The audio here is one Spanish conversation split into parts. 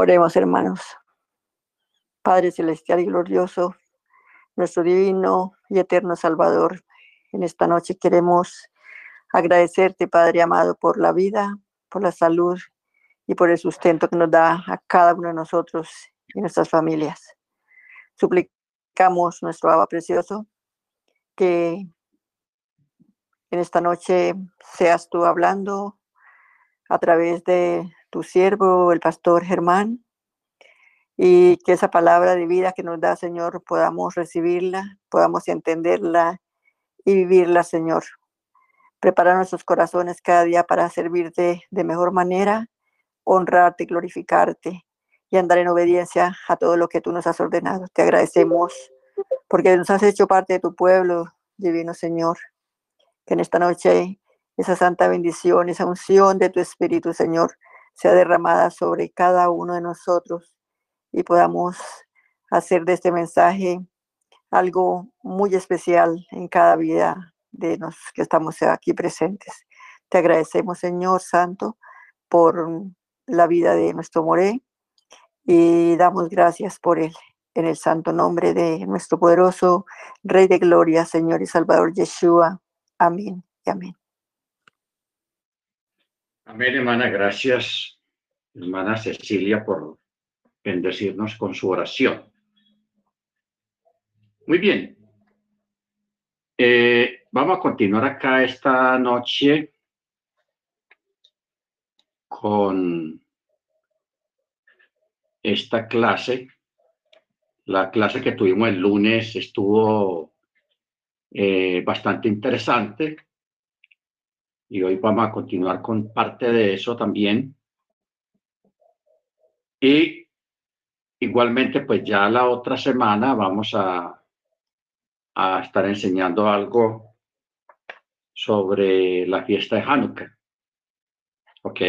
Oremos, hermanos. Padre celestial y glorioso, nuestro divino y eterno Salvador, en esta noche queremos agradecerte, Padre amado, por la vida, por la salud y por el sustento que nos da a cada uno de nosotros y nuestras familias. Suplicamos nuestro Abba precioso que en esta noche seas tú hablando a través de tu siervo, el pastor Germán, y que esa palabra de vida que nos da, Señor, podamos recibirla, podamos entenderla y vivirla, Señor. Prepara nuestros corazones cada día para servirte de mejor manera, honrarte, glorificarte y andar en obediencia a todo lo que tú nos has ordenado. Te agradecemos porque nos has hecho parte de tu pueblo, divino Señor. Que en esta noche esa santa bendición, esa unción de tu Espíritu, Señor, sea derramada sobre cada uno de nosotros y podamos hacer de este mensaje algo muy especial en cada vida de los que estamos aquí presentes. Te agradecemos, Señor Santo, por la vida de nuestro Moré y damos gracias por él. En el santo nombre de nuestro poderoso Rey de Gloria, Señor y Salvador Yeshua. Amén y amén. Amén, hermana. Gracias, hermana Cecilia, por bendecirnos con su oración. Muy bien. Eh, vamos a continuar acá esta noche con esta clase. La clase que tuvimos el lunes estuvo eh, bastante interesante y hoy vamos a continuar con parte de eso también. Y igualmente, pues ya la otra semana vamos a, a estar enseñando algo sobre la fiesta de Hanukkah. ¿Ok?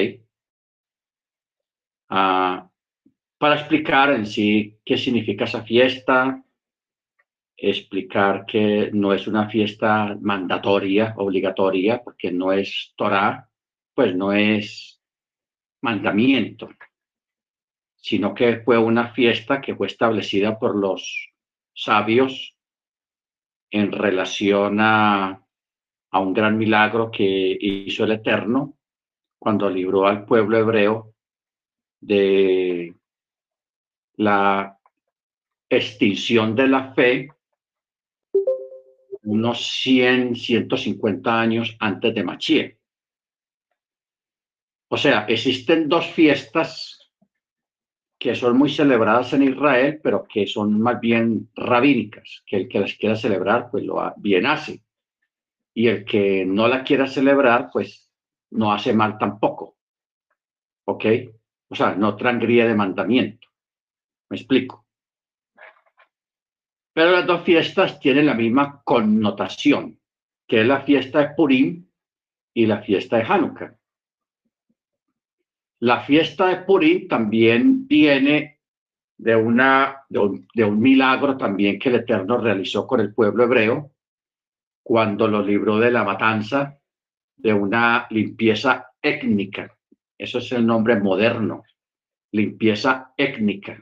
Ah, para explicar en sí qué significa esa fiesta, explicar que no es una fiesta mandatoria, obligatoria, porque no es Torah, pues no es mandamiento, sino que fue una fiesta que fue establecida por los sabios en relación a, a un gran milagro que hizo el Eterno cuando libró al pueblo hebreo de la extinción de la fe unos 100, 150 años antes de Machie. O sea, existen dos fiestas que son muy celebradas en Israel, pero que son más bien rabínicas, que el que las quiera celebrar, pues lo bien hace. Y el que no la quiera celebrar, pues no hace mal tampoco. ¿Ok? O sea, no transgría de mandamiento. ¿Me explico? Pero las dos fiestas tienen la misma connotación, que es la fiesta de Purim y la fiesta de Hanukkah. La fiesta de Purim también viene de, una, de un, milagro también que el Eterno realizó con el pueblo hebreo cuando lo libró de la matanza de una limpieza étnica. Eso es el nombre moderno, limpieza étnica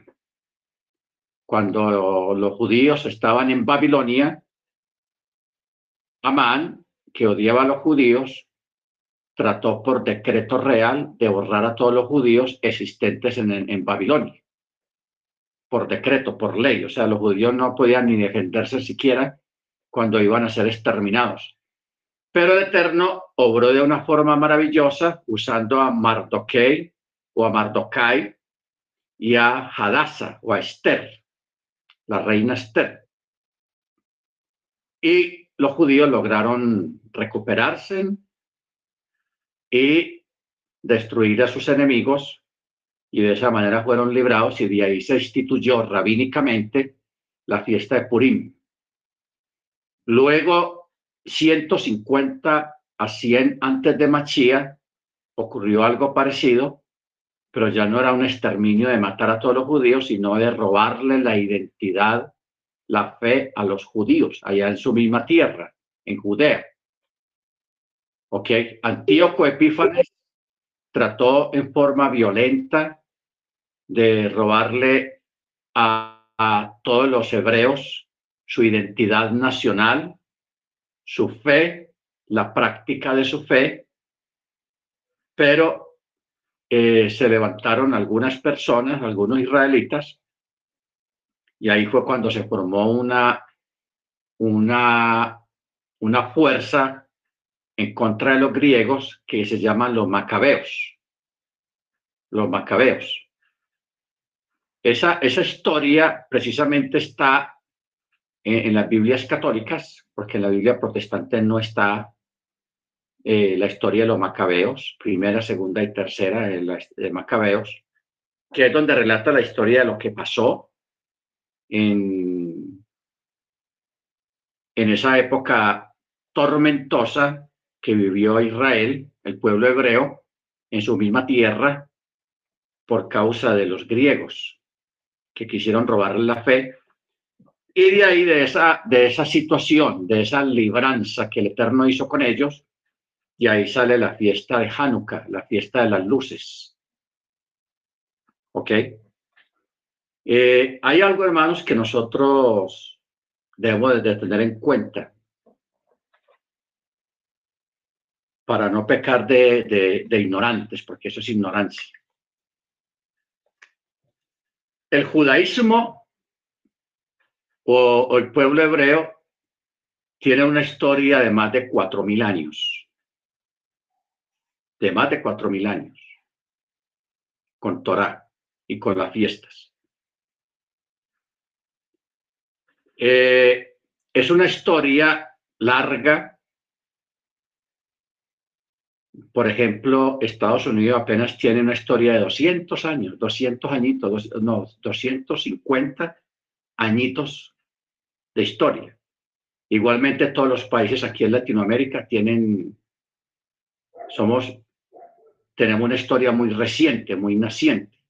cuando los judíos estaban en Babilonia, Amán, que odiaba a los judíos, trató por decreto real de borrar a todos los judíos existentes en, Babilonia. Por decreto, por ley. O sea, los judíos no podían ni defenderse siquiera cuando iban a ser exterminados. Pero el Eterno obró de una forma maravillosa usando a Mardoquei o a Mardokai y a Hadassah o a Esther la reina Esther. Y los judíos lograron recuperarse y destruir a sus enemigos y de esa manera fueron librados y de ahí se instituyó rabínicamente la fiesta de Purim. Luego, 150 a 100 antes de Machía, ocurrió algo parecido pero ya no era un exterminio de matar a todos los judíos, sino de robarle la identidad, la fe a los judíos, allá en su misma tierra, en Judea. ¿Ok? Antíoco Epífanes trató en forma violenta de robarle a, a todos los hebreos su identidad nacional, su fe, la práctica de su fe, pero se levantaron algunas personas, algunos israelitas, y ahí fue cuando se formó una, una, una fuerza en contra de los griegos que se llaman los macabeos. Los macabeos. Esa, esa historia precisamente está en, las Biblias católicas, porque en la Biblia protestante no está eh, la historia de los macabeos, primera, segunda y tercera de, de macabeos, que es donde relata la historia de lo que pasó en, en esa época tormentosa que vivió Israel, el pueblo hebreo, en su misma tierra por causa de los griegos que quisieron robarle la fe. Y de ahí, de esa, de esa situación, de esa libranza que el Eterno hizo con ellos, y ahí sale la fiesta de Hanukkah, la fiesta de las luces. ¿Ok? Eh, hay algo, hermanos, que nosotros debemos de tener en cuenta para no pecar de, ignorantes, porque eso es ignorancia. El judaísmo o, o el pueblo hebreo tiene una historia de más de cuatro mil años de más de cuatro mil años, con Torah y con las fiestas. Eh, es una historia larga. Por ejemplo, Estados Unidos apenas tiene una historia de 200 años, 200 añitos, no, 250 añitos de historia. Igualmente todos los países aquí en Latinoamérica tienen, somos tenemos una historia muy reciente, muy naciente.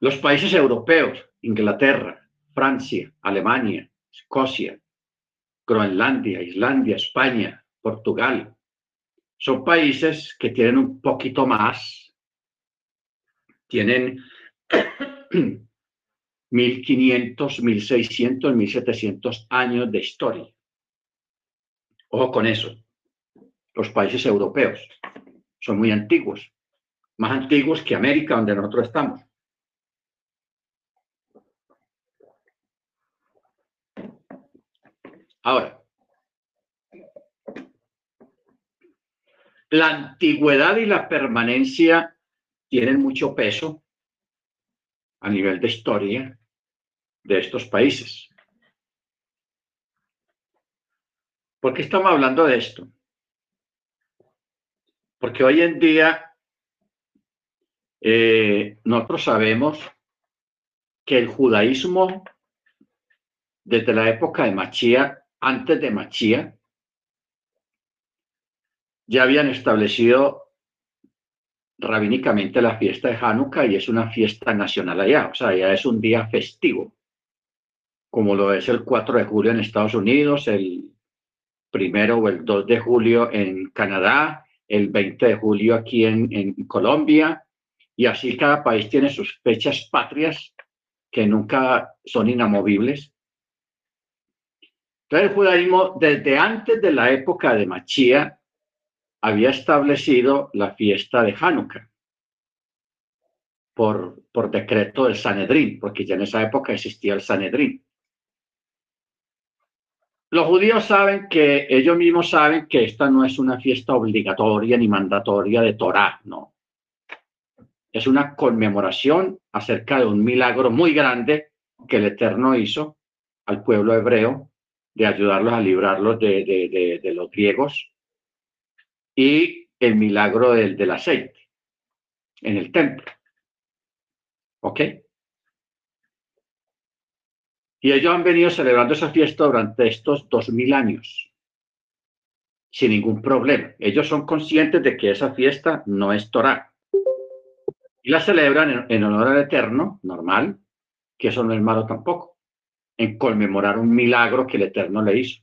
Los países europeos, Inglaterra, Francia, Alemania, Escocia, Groenlandia, Islandia, España, Portugal, son países que tienen un poquito más, tienen 1500, 1600, 1700 años de historia. Ojo con eso, los países europeos son muy antiguos, más antiguos que América, donde nosotros estamos. Ahora, la antigüedad y la permanencia tienen mucho peso a nivel de historia de estos países. ¿Por qué estamos hablando de esto? Porque hoy en día eh, nosotros sabemos que el judaísmo, desde la época de Machía, antes de Machía, ya habían establecido rabínicamente la fiesta de Hanukkah y es una fiesta nacional allá, o sea, ya es un día festivo, como lo es el 4 de julio en Estados Unidos, el primero o el 2 de julio en Canadá, el 20 de julio aquí en, Colombia, y así cada país tiene sus fechas patrias que nunca son inamovibles. Entonces el judaísmo, desde antes de la época de Machía, había establecido la fiesta de Hanukkah por, por decreto del Sanedrín, porque ya en esa época existía el Sanedrín. Los judíos saben que, ellos mismos saben que esta no es una fiesta obligatoria ni mandatoria de Torah, no. Es una conmemoración acerca de un milagro muy grande que el Eterno hizo al pueblo hebreo de ayudarlos a librarlos de, los griegos y el milagro del, del aceite en el templo. ¿Ok? Y ellos han venido celebrando esa fiesta durante estos dos mil años, sin ningún problema. Ellos son conscientes de que esa fiesta no es Torah. Y la celebran en, honor al Eterno, normal, que eso no es malo tampoco, en conmemorar un milagro que el Eterno le hizo.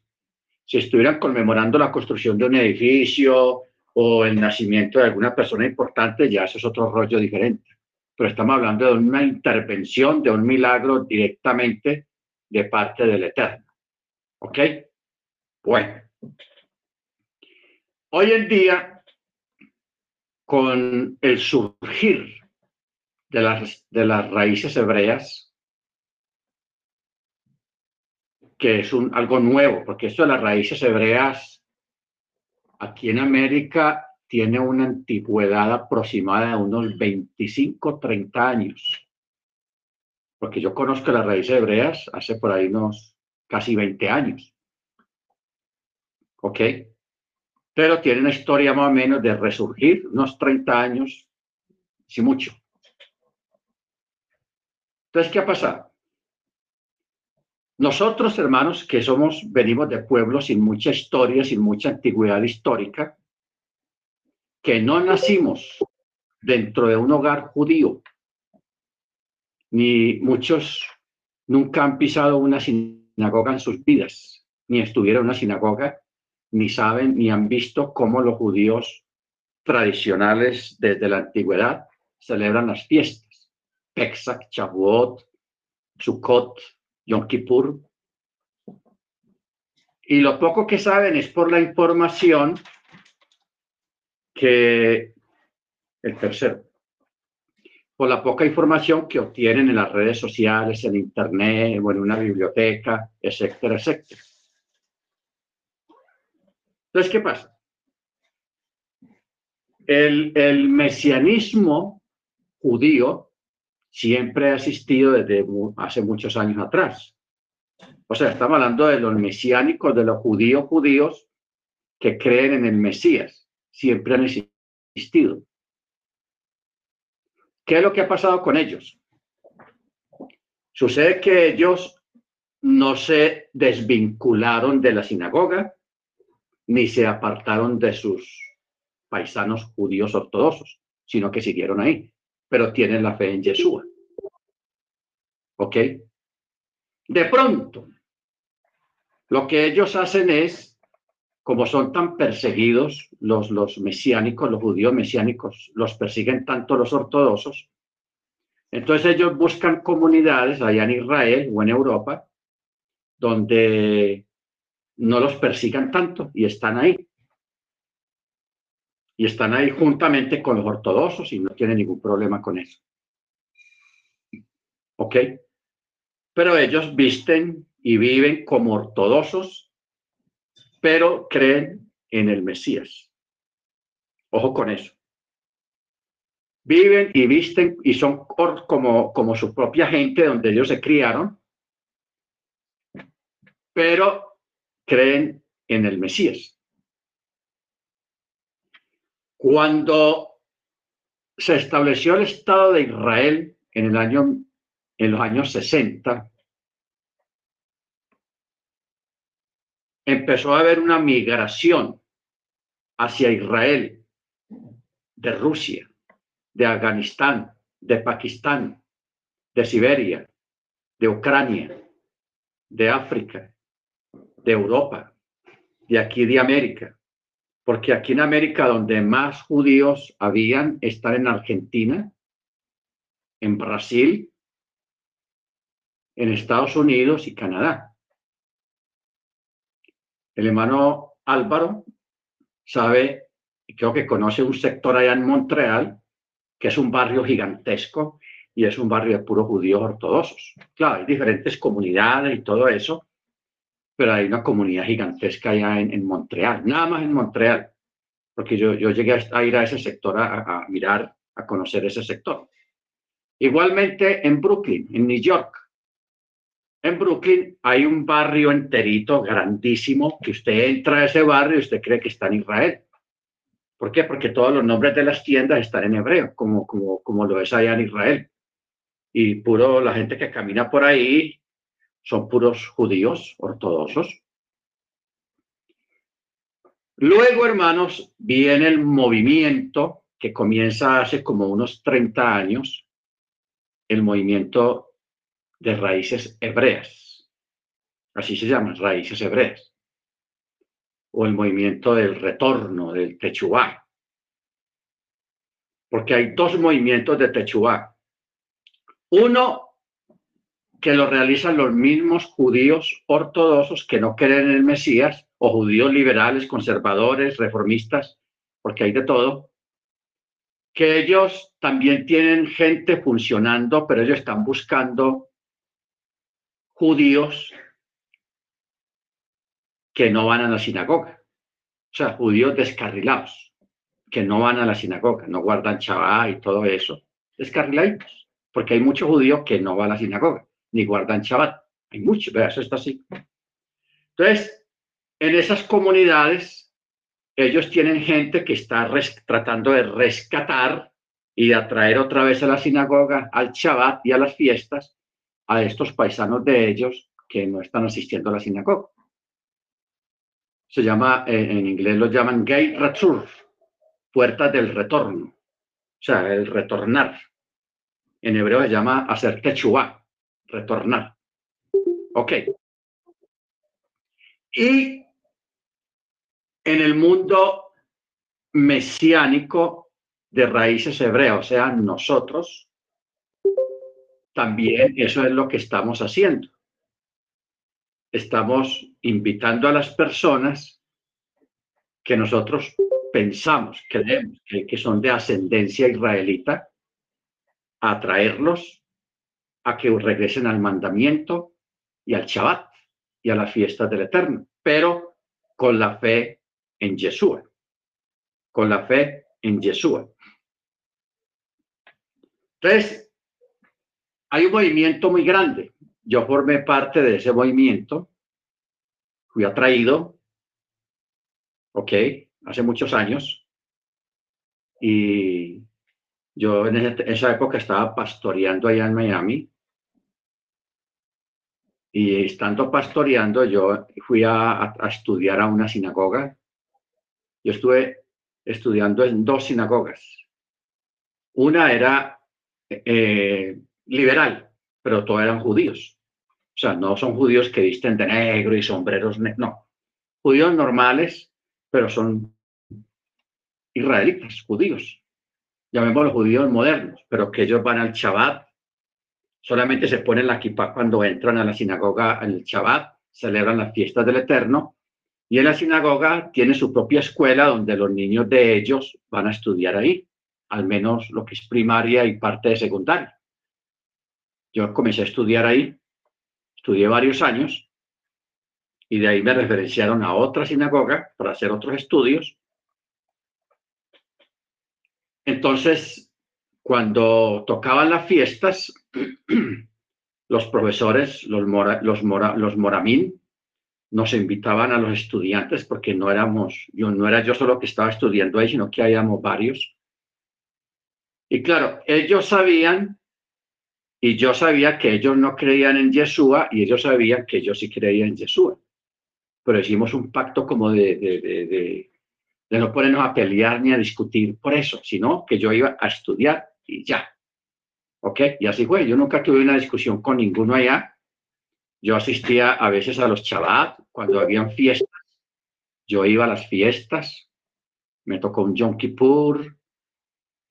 Si estuvieran conmemorando la construcción de un edificio o el nacimiento de alguna persona importante, ya eso es otro rollo diferente. pero estamos hablando de una intervención, de un milagro directamente de parte del Eterno. ¿Ok? Bueno. Hoy en día, con el surgir de las, de las raíces hebreas, que es un, algo nuevo, porque esto de las raíces hebreas aquí en América tiene una antigüedad aproximada de unos 25, 30 años. Porque yo conozco las raíces hebreas hace por ahí unos casi 20 años. ¿Ok? Pero tiene una historia más o menos de resurgir unos 30 años, si mucho. Entonces, ¿qué ha pasado? Nosotros, hermanos, que somos, venimos de pueblos sin mucha historia, sin mucha antigüedad histórica, que no nacimos dentro de un hogar judío, ni muchos nunca han pisado una sinagoga en sus vidas, ni estuvieron en una sinagoga, ni saben, ni han visto cómo los judíos tradicionales desde la antigüedad celebran las fiestas. Pesach, Shavuot, Sukkot, Yom Kippur. Y lo poco que saben es por la información que el tercero, la poca información que obtienen en las redes sociales, en internet o en una biblioteca, etcétera, etcétera. Entonces, ¿qué pasa? El, el mesianismo judío siempre ha existido desde hace muchos años atrás. O sea, estamos hablando de los mesiánicos, de los judíos judíos que creen en el Mesías. Siempre han existido. ¿Qué es lo que ha pasado con ellos? Sucede que ellos no se desvincularon de la sinagoga ni se apartaron de sus paisanos judíos ortodoxos, sino que siguieron ahí pero tienen la fe en Yeshua. ¿Ok? De pronto, lo que ellos hacen es, como son tan perseguidos, los, los mesiánicos, los judíos mesiánicos, los persiguen tanto los ortodoxos, entonces ellos buscan comunidades allá en Israel o en Europa donde no los persigan tanto y están ahí y están ahí juntamente con los ortodoxos y no tienen ningún problema con eso. ¿Ok? Pero ellos visten y viven como ortodoxos, pero creen en el Mesías. Ojo con eso. Viven y visten y son como, como su propia gente donde ellos se criaron, pero creen en el Mesías. Cuando se estableció el Estado de Israel en, el año, en los años 60, empezó a haber una migración hacia Israel de Rusia, de Afganistán, de Pakistán, de Siberia, de Ucrania, de África, de Europa, de aquí de América porque aquí en América donde más judíos habían están en Argentina, en Brasil, en Estados Unidos y Canadá. El hermano Álvaro sabe, creo que conoce un sector allá en Montreal, que es un barrio gigantesco y es un barrio de puros judíos ortodoxos. Claro, hay diferentes comunidades y todo eso, pero hay una comunidad gigantesca allá en, Montreal, nada más en Montreal, porque yo, yo llegué a, ir a ese sector a, mirar, a conocer ese sector. Igualmente en Brooklyn, en New York. En Brooklyn hay un barrio enterito, grandísimo, que usted entra a ese barrio y usted cree que está en Israel. ¿Por qué? Porque todos los nombres de las tiendas están en hebreo, como, como, como lo es allá en Israel. Y puro la gente que camina por ahí son puros judíos ortodoxos. Luego, hermanos, viene el movimiento que comienza hace como unos 30 años, el movimiento de raíces hebreas. Así se llaman, raíces hebreas. O el movimiento del retorno, del Techubá. Porque hay dos movimientos de Techubá. Uno, que lo realizan los mismos judíos ortodoxos que no creen en el Mesías, o judíos liberales, conservadores, reformistas, porque hay de todo, que ellos también tienen gente funcionando, pero ellos están buscando judíos que no van a la sinagoga. O sea, judíos descarrilados, que no van a la sinagoga, no guardan chabá y todo eso. Descarrilados, porque hay muchos judíos que no van a la sinagoga, ni guardan chabat. Hay muchos, pero eso está así. Entonces, en esas comunidades, ellos tienen gente que está tratando de rescatar y de atraer otra vez a la sinagoga, al Shabbat y a las fiestas a estos paisanos de ellos que no están asistiendo a la sinagoga se llama, eh, en inglés lo llaman gate return, puerta del retorno, o sea, el retornar. En hebreo se llama hacer techua, retornar. Ok. Y en el mundo mesiánico de raíces hebreas, o sea, nosotros, también eso es lo que estamos haciendo estamos invitando a las personas que nosotros pensamos, creemos que, son de ascendencia israelita, a traerlos a que regresen al mandamiento y al Shabbat y a las fiestas del Eterno, pero con la fe en Yeshua, con la fe en Yeshua. Entonces, hay un movimiento muy grande. Yo formé parte de ese movimiento, fui atraído, ok, hace muchos años, y yo en esa época estaba pastoreando allá en Miami, y estando pastoreando, yo fui a, estudiar a una sinagoga. Yo estuve estudiando en dos sinagogas. Una era eh, liberal, pero todos eran judíos. O sea, no son judíos que visten de negro y sombreros, no. Judíos normales, pero son israelitas, judíos. Llamémoslos judíos modernos, pero que ellos van al Shabbat, solamente se ponen la kippah cuando entran a la sinagoga en el Shabbat, celebran las fiestas del Eterno, y en la sinagoga tiene su propia escuela donde los niños de ellos van a estudiar ahí, al menos lo que es primaria y parte de secundaria. Yo comencé a estudiar ahí, estudié varios años y de ahí me referenciaron a otra sinagoga para hacer otros estudios. Entonces, cuando tocaban las fiestas, los profesores, los, los, los moramín, nos invitaban a los estudiantes porque no éramos, yo no era yo solo que estaba estudiando ahí, sino que habíamos varios. Y claro, ellos sabían y yo sabía que ellos no creían en Yeshua y ellos sabían que yo sí creía en Yeshua. Pero hicimos un pacto como de, de, no ponernos a pelear ni a discutir por eso, sino que yo iba a estudiar y ya. ¿Ok? Y así fue. Yo nunca tuve una discusión con ninguno allá. Yo asistía a veces a los Shabbat cuando habían fiestas. Yo iba a las fiestas. Me tocó un Yom Kippur,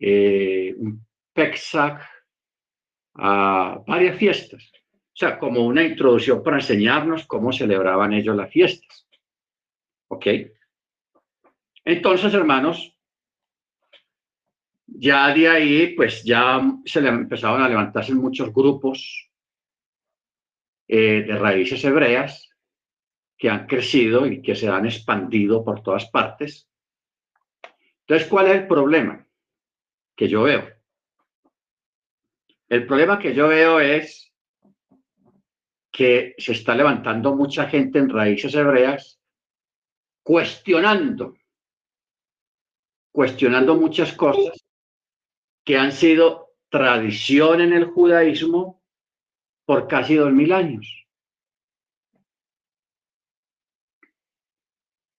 eh, un Pesach, a varias fiestas. O sea, como una introducción para enseñarnos cómo celebraban ellos las fiestas. ¿Ok? Entonces, hermanos, ya de ahí, pues ya se le empezaron a levantarse muchos grupos eh, de raíces hebreas que han crecido y que se han expandido por todas partes. Entonces, ¿cuál es el problema que yo veo? El problema que yo veo es que se está levantando mucha gente en raíces hebreas cuestionando, cuestionando muchas cosas que han sido tradición en el judaísmo por casi dos mil años.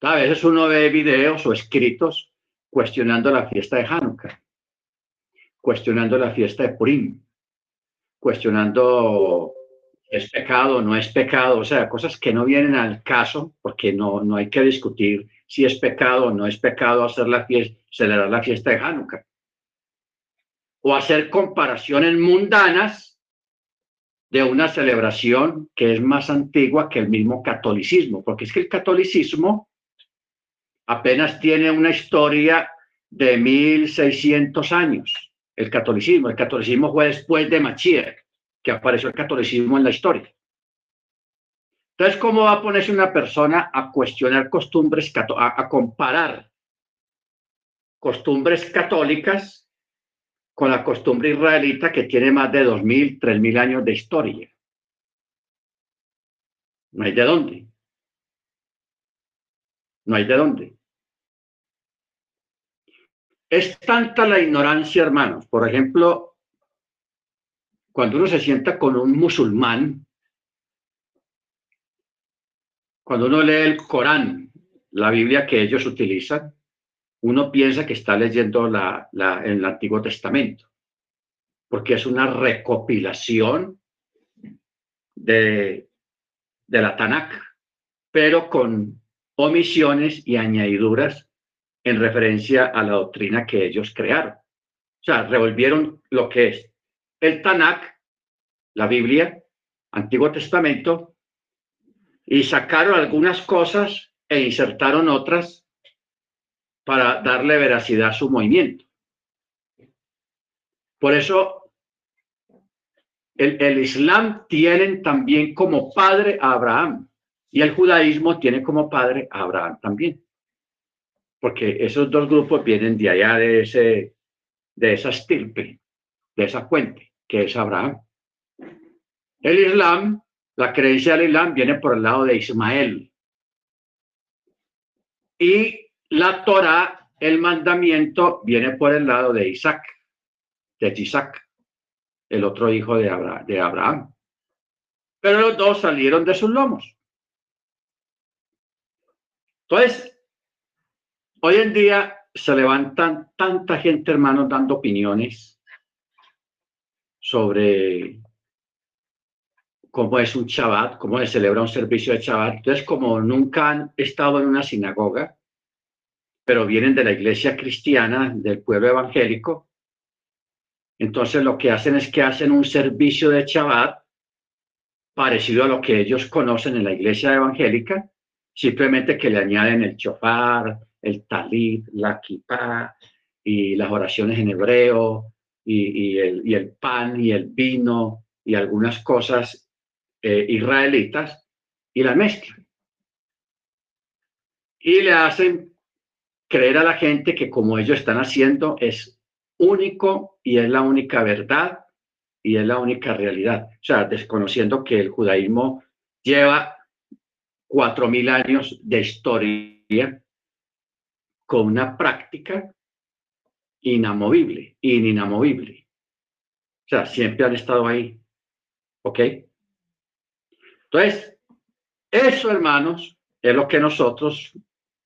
A veces uno ve videos o escritos cuestionando la fiesta de Hanukkah, cuestionando la fiesta de Purim, cuestionando es pecado no es pecado, o sea, cosas que no vienen al caso, porque no, no hay que discutir si es pecado o no es pecado hacer la fiesta, celebrar la fiesta de Hanukkah. O hacer comparaciones mundanas de una celebración que es más antigua que el mismo catolicismo, porque es que el catolicismo apenas tiene una historia de 1600 años, el catolicismo. El catolicismo fue después de Machier, que apareció el catolicismo en la historia. Entonces, ¿cómo va a ponerse una persona a cuestionar costumbres, a, a comparar costumbres católicas con la costumbre israelita que tiene más de 2.000, 3.000 años de historia? No hay de dónde. No hay de dónde. Es tanta la ignorancia, hermanos. Por ejemplo, cuando uno se sienta con un musulmán, cuando uno lee el Corán, la Biblia que ellos utilizan, uno piensa que está leyendo la, el Antiguo Testamento, porque es una recopilación de, de la Tanakh, pero con omisiones y añadiduras en referencia a la doctrina que ellos crearon. O sea, revolvieron lo que es el Tanakh, la Biblia, Antiguo Testamento, y sacaron algunas cosas e insertaron otras para darle veracidad a su movimiento. Por eso, el, el Islam tiene también como padre a Abraham y el judaísmo tiene como padre a Abraham también porque esos dos grupos vienen de allá, de, ese, de esa estirpe, de esa fuente, que es Abraham. El Islam, la creencia del Islam viene por el lado de Ismael. Y la Torah, el mandamiento, viene por el lado de Isaac, de Isaac, el otro hijo de Abraham. De Abraham. Pero los dos salieron de sus lomos. Entonces, Hoy en día se levantan tanta gente, hermanos, dando opiniones sobre cómo es un Shabbat, cómo se celebra un servicio de Shabbat. Entonces, como nunca han estado en una sinagoga, pero vienen de la iglesia cristiana, del pueblo evangélico, entonces lo que hacen es que hacen un servicio de Shabbat parecido a lo que ellos conocen en la iglesia evangélica, simplemente que le añaden el chofar, el talit, la kippah y las oraciones en hebreo y, el, pan y el vino y algunas cosas eh, israelitas y la mezclan. Y le hacen creer a la gente que como ellos están haciendo es único y es la única verdad y es la única realidad. O sea, desconociendo que el judaísmo lleva cuatro mil años de historia con una práctica inamovible, ininamovible. O sea, siempre han estado ahí. ¿Ok? Entonces, eso, hermanos, es lo que nosotros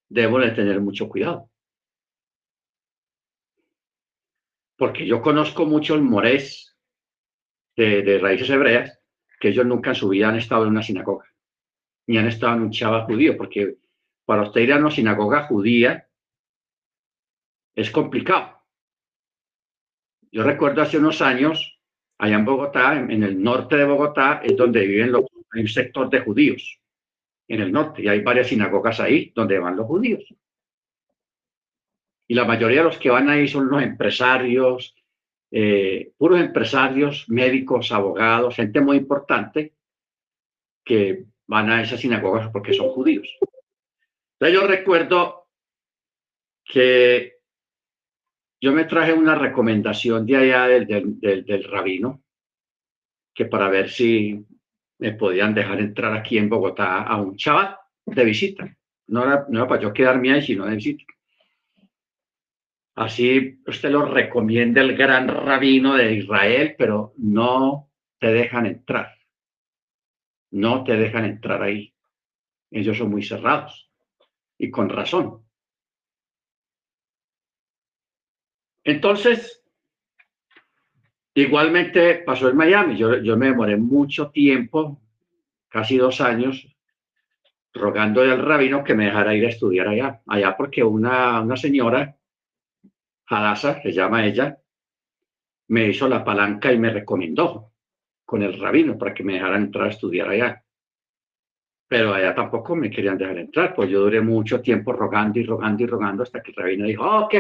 debemos de tener mucho cuidado. Porque yo conozco muchos morés de, de raíces hebreas que ellos nunca en su vida han estado en una sinagoga, ni han estado en un chava judío, porque para usted ir a una sinagoga judía es complicado. Yo recuerdo hace unos años, allá en Bogotá, en, el norte de Bogotá, es donde viven los, hay un sector de judíos, en el norte, y hay varias sinagogas ahí donde van los judíos. Y la mayoría de los que van ahí son los empresarios, eh, puros empresarios, médicos, abogados, gente muy importante que van a esas sinagogas porque son judíos. Entonces yo recuerdo que yo me traje una recomendación de allá del, del, rabino, que para ver si me podían dejar entrar aquí en Bogotá a un chaval de visita. No era, no para yo quedarme ahí, sino de visita. Así usted lo recomienda el gran rabino de Israel, pero no te dejan entrar. No te dejan entrar ahí. Ellos son muy cerrados. Y con razón. Entonces, igualmente pasó en Miami. Yo, me demoré mucho tiempo, casi dos años, rogando al rabino que me dejara ir a estudiar allá. Allá porque una, una señora, Hadassah, se llama ella, me hizo la palanca y me recomendó. con el rabino para que me dejaran entrar a estudiar allá. Pero allá tampoco me querían dejar entrar, pues yo duré mucho tiempo rogando y rogando y rogando hasta que el rabino dijo, ok,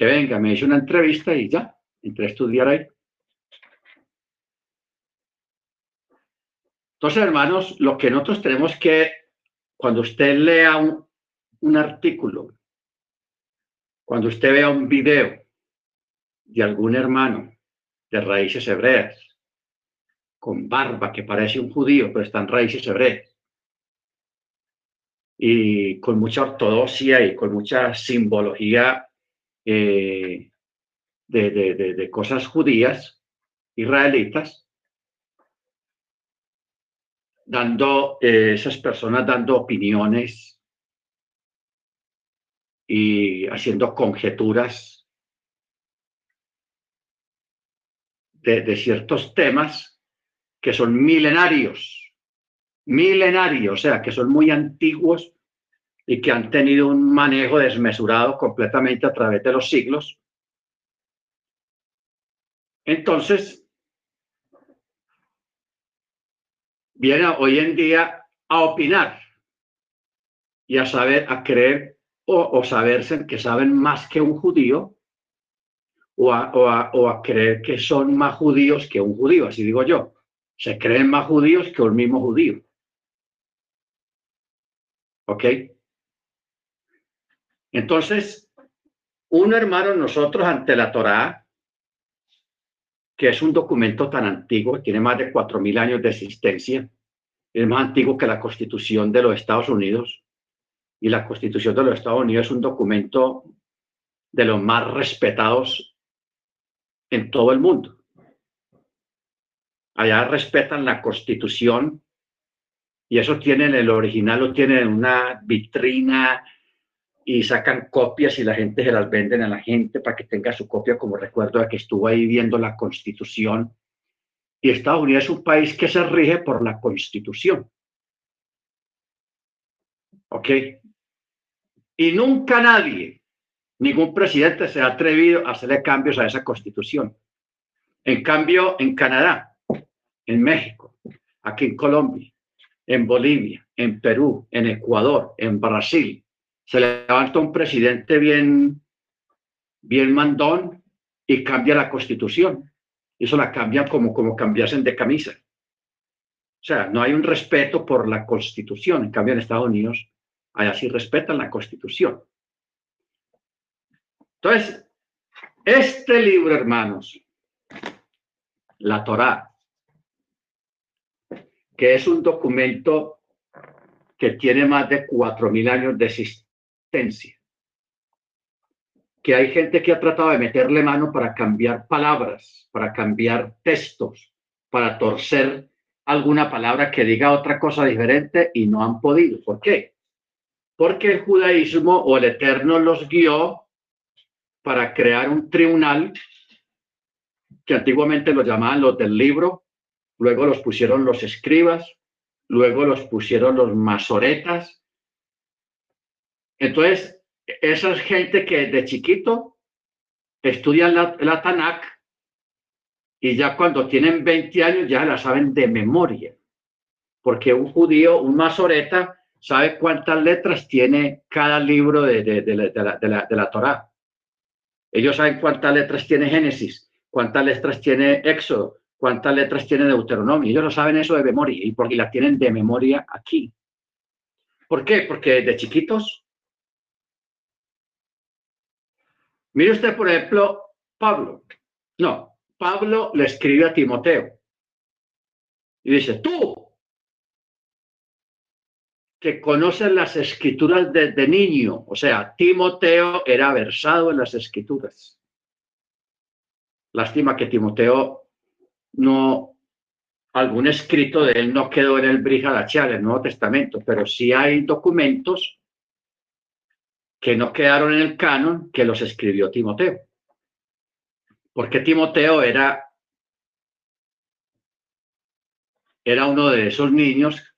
que venga, me hizo una entrevista y ya, entré a estudiar ahí. Entonces, hermanos, lo que nosotros tenemos que, cuando usted lea un, un artículo, cuando usted vea un video de algún hermano de raíces hebreas, con barba que parece un judío, pero está en raíces hebreas, y con mucha ortodoxia y con mucha simbología eh, de, de, cosas judías, israelitas, dando, eh, esas personas dando opiniones y haciendo conjeturas de, ciertos temas que son milenarios, milenarios, o sea, que son muy antiguos y que han tenido un manejo desmesurado completamente a través de los siglos. Entonces, viene hoy en día a opinar y a saber, a creer o, o saberse que saben más que un judío o a, creer que son más judíos que un judío, así digo yo. Se creen más judíos que el mismo judío. ¿Ok? Entonces, un hermano, nosotros ante la Torá, que es un documento tan antiguo, tiene más de 4.000 años de existencia, es más antiguo que la Constitución de los Estados Unidos, y la Constitución de los Estados Unidos es un documento de los más respetados en todo el mundo. Allá respetan la constitución y eso tienen, el original lo tienen en una vitrina y sacan copias y la gente se las venden a la gente para que tenga su copia como recuerdo de que estuvo ahí viendo la constitución. Y Estados Unidos es un país que se rige por la constitución. ¿Ok? Y nunca nadie Ningún presidente se ha atrevido a hacerle cambios a esa constitución. En cambio, en Canadá, en México, aquí en Colombia, en Bolivia, en Perú, en Ecuador, en Brasil, se levanta un presidente bien, bien mandón y cambia la constitución. Eso la cambia como, como cambiasen de camisa. O sea, no hay un respeto por la constitución. En cambio, en Estados Unidos, allá sí respetan la constitución. Entonces, este libro, hermanos, la Torá, que es un documento que tiene más de cuatro mil años de existencia, que hay gente que ha tratado de meterle mano para cambiar palabras, para cambiar textos, para torcer alguna palabra que diga otra cosa diferente y no han podido. ¿Por qué? Porque el judaísmo o el eterno los guió para crear un tribunal que antiguamente lo llamaban los del libro, luego los pusieron los escribas, luego los pusieron los masoretas. Entonces, esa es gente que de chiquito estudian la, la Tanakh y ya cuando tienen 20 años ya la saben de memoria, porque un judío, un masoreta, sabe cuántas letras tiene cada libro de, de, de, la, de la Torah. Ellos saben cuántas letras tiene Génesis, cuántas letras tiene Éxodo, cuántas letras tiene Deuteronomio. Ellos no saben eso de memoria y porque la tienen de memoria aquí. ¿Por qué? Porque de chiquitos. Mire usted, por ejemplo, Pablo. No, Pablo le escribe a Timoteo y dice, tú, que conocen las escrituras desde niño. O sea, Timoteo era versado en las escrituras. Lástima que Timoteo no, algún escrito de él no quedó en el Brihadachial, el Nuevo Testamento, pero sí hay documentos que no quedaron en el canon que los escribió Timoteo. Porque Timoteo era, era uno de esos niños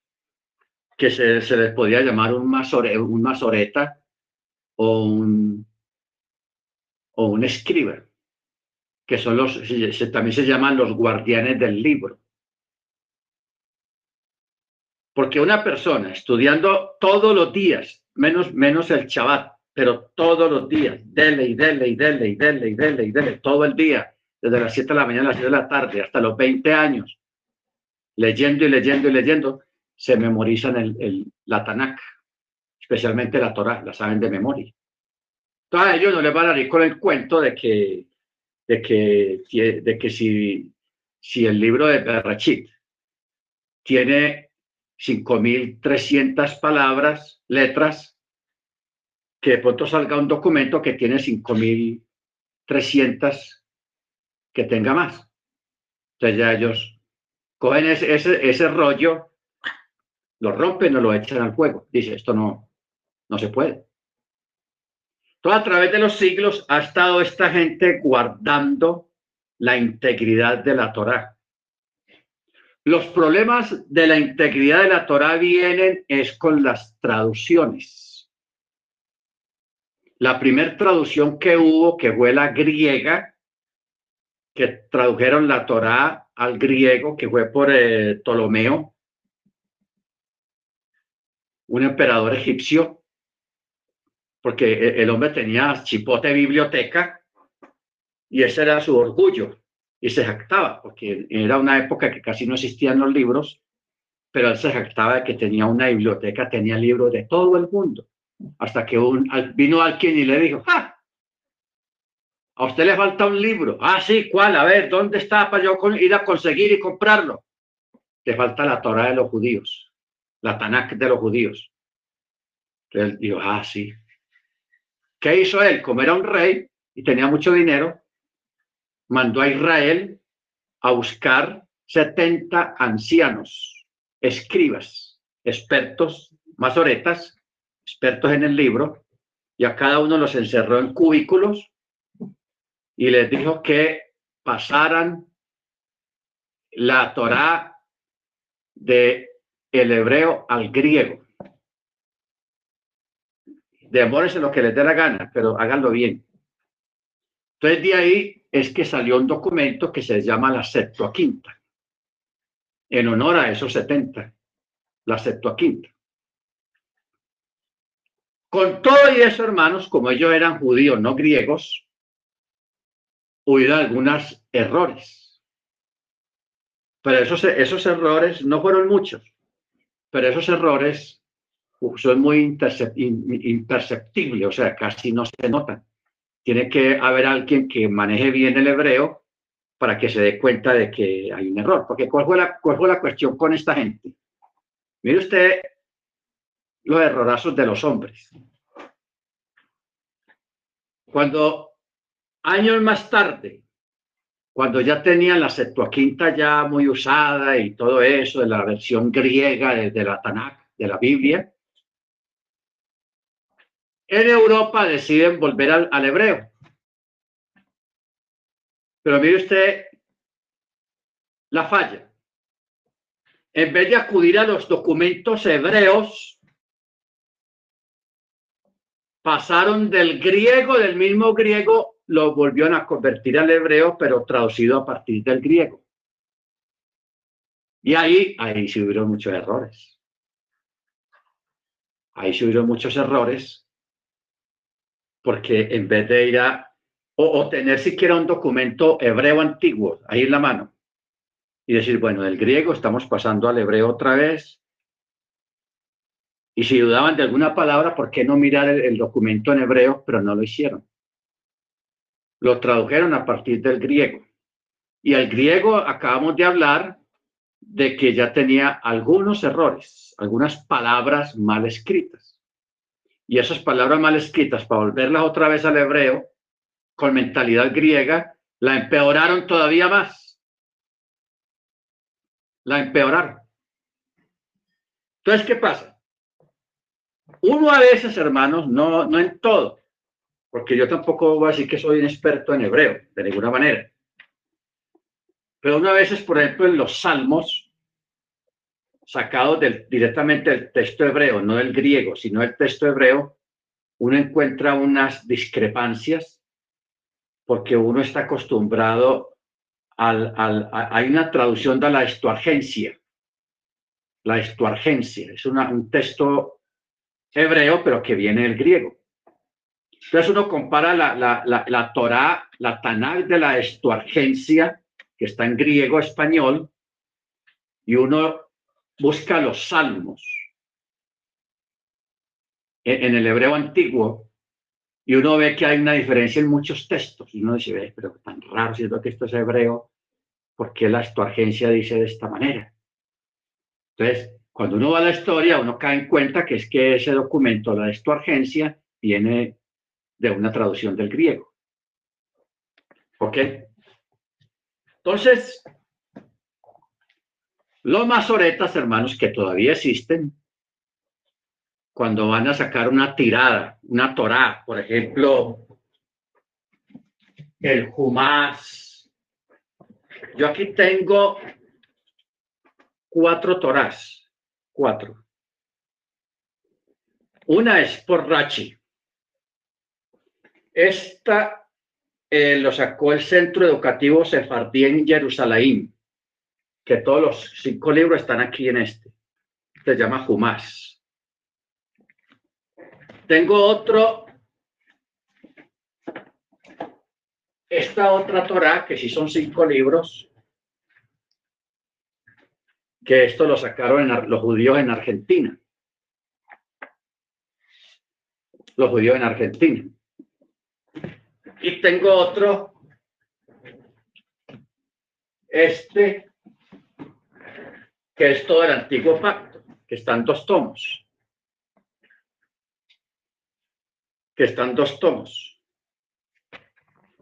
que se, les podía llamar un, masore, un masoreta o un, o un escriba, que son los, también se llaman los guardianes del libro. Porque una persona estudiando todos los días, menos, menos el chabat, pero todos los días, dele y dele y dele y dele y dele y dele, todo el día, desde las 7 de la mañana a las 7 de la tarde hasta los 20 años, leyendo y leyendo y leyendo, se memorizan el, el, la Tanakh, especialmente la Torah, la saben de memoria. Entonces a ellos no les van a ir con el cuento de que, de que, de que si, si el libro de Berrachit tiene 5.300 palabras, letras, que de pronto salga un documento que tiene 5.300 que tenga más. Entonces ya ellos cogen ese, ese, ese, rollo, lo rompen o lo echan al fuego. Dice, esto no, no se puede. Todo a través de los siglos ha estado esta gente guardando la integridad de la Torá. Los problemas de la integridad de la Torá vienen es con las traducciones. La primera traducción que hubo, que fue la griega, que tradujeron la Torá al griego, que fue por eh, Ptolomeo, un emperador egipcio, porque e, el hombre tenía chipote biblioteca y ese era su orgullo y se jactaba, porque era una época que casi no existían los libros, pero él se jactaba de que tenía una biblioteca, tenía libros de todo el mundo, hasta que un, vino alguien y le dijo. A usted le falta un libro. Ah, sí, ¿cuál? A ver, ¿dónde está para yo ir a conseguir y comprarlo? Te falta la Torah de los judíos, la Tanakh de los judíos. Entonces él dijo, ah, sí. ¿Qué hizo él? Como era un rey y tenía mucho dinero, mandó a Israel a buscar 70 ancianos, escribas, expertos, masoretas, expertos en el libro, y a cada uno los encerró en cubículos y les dijo que pasaran la Torá de el hebreo al griego. Demórense lo que les dé la gana, pero háganlo bien. Entonces de ahí es que salió un documento que se llama la Septuaginta, en honor a esos 70, la Septuaginta. Con todo y eso, hermanos, como ellos eran judíos, no griegos, hubo algunos errores. Pero esos, esos errores no fueron muchos, pero esos errores son muy imperceptibles, o sea, casi no se notan tiene que haber alguien que maneje bien el hebreo para que se dé cuenta de que hay un error. Porque ¿cuál fue la, cuál fue la cuestión con esta gente? Mire usted los errorazos de los hombres. Cuando años más tarde, cuando ya tenían la Septuaginta ya muy usada y todo eso, de la versión griega de, de la Tanakh, de la Biblia, en Europa deciden volver al, hebreo. Pero mire usted la falla. En vez de acudir a los documentos hebreos, pasaron del griego, del mismo griego, lo volvieron a convertir al hebreo, pero traducido a partir del griego. Y ahí, ahí se hubieron muchos errores. Ahí se hubieron muchos errores porque en vez de ir a tener siquiera un documento hebreo antiguo ahí en la mano y decir, bueno, del griego estamos pasando al hebreo otra vez. Y si dudaban de alguna palabra, ¿por qué no mirar el, documento en hebreo? Pero no lo hicieron. Lo tradujeron a partir del griego. Y el griego acabamos de hablar de que ya tenía algunos errores, algunas palabras mal escritas y esas palabras mal escritas para volverlas otra vez al hebreo con mentalidad griega, la empeoraron todavía más. La empeoraron. Entonces, ¿qué pasa? Uno a veces, hermanos, no, no en todo, porque yo tampoco voy a decir que soy un experto en hebreo, de ninguna manera. Pero uno a veces, por ejemplo, en los salmos, sacado del, directamente del texto hebreo, no del griego, sino del texto hebreo, uno encuentra unas discrepancias porque uno está acostumbrado al, al hay una traducción de la estuargencia. La estuargencia es un texto hebreo, pero que viene del griego. Entonces uno compara la, la, la, la Torah, la Tanakh de la estuargencia, que está en griego español, y uno busca los salmos en, el hebreo antiguo, y uno ve que hay una diferencia en muchos textos, y uno dice, pero tan raro, siendo que esto es hebreo, ¿por qué la estuargencia dice de esta manera? Entonces, cuando uno va a la historia, uno cae en cuenta que es que ese documento, la estuargencia, viene de una traducción del griego. ¿Ok? Entonces, los masoretas, hermanos, que todavía existen, cuando van a sacar una tirada, una Torá, por ejemplo, el Jumás. Yo aquí tengo cuatro Torás, cuatro. Una es por Rachi. Esta eh, lo sacó el Centro Educativo Sefardí en Jerusalén, que todos los cinco libros están aquí en este. Se llama Jumás. Tengo otro, esta otra Torah, que sí son cinco libros, que esto lo sacaron los judíos en Argentina. Los judíos en Argentina. Y tengo otro, este, que es todo el antiguo pacto, que están dos tomos. Que están dos tomos.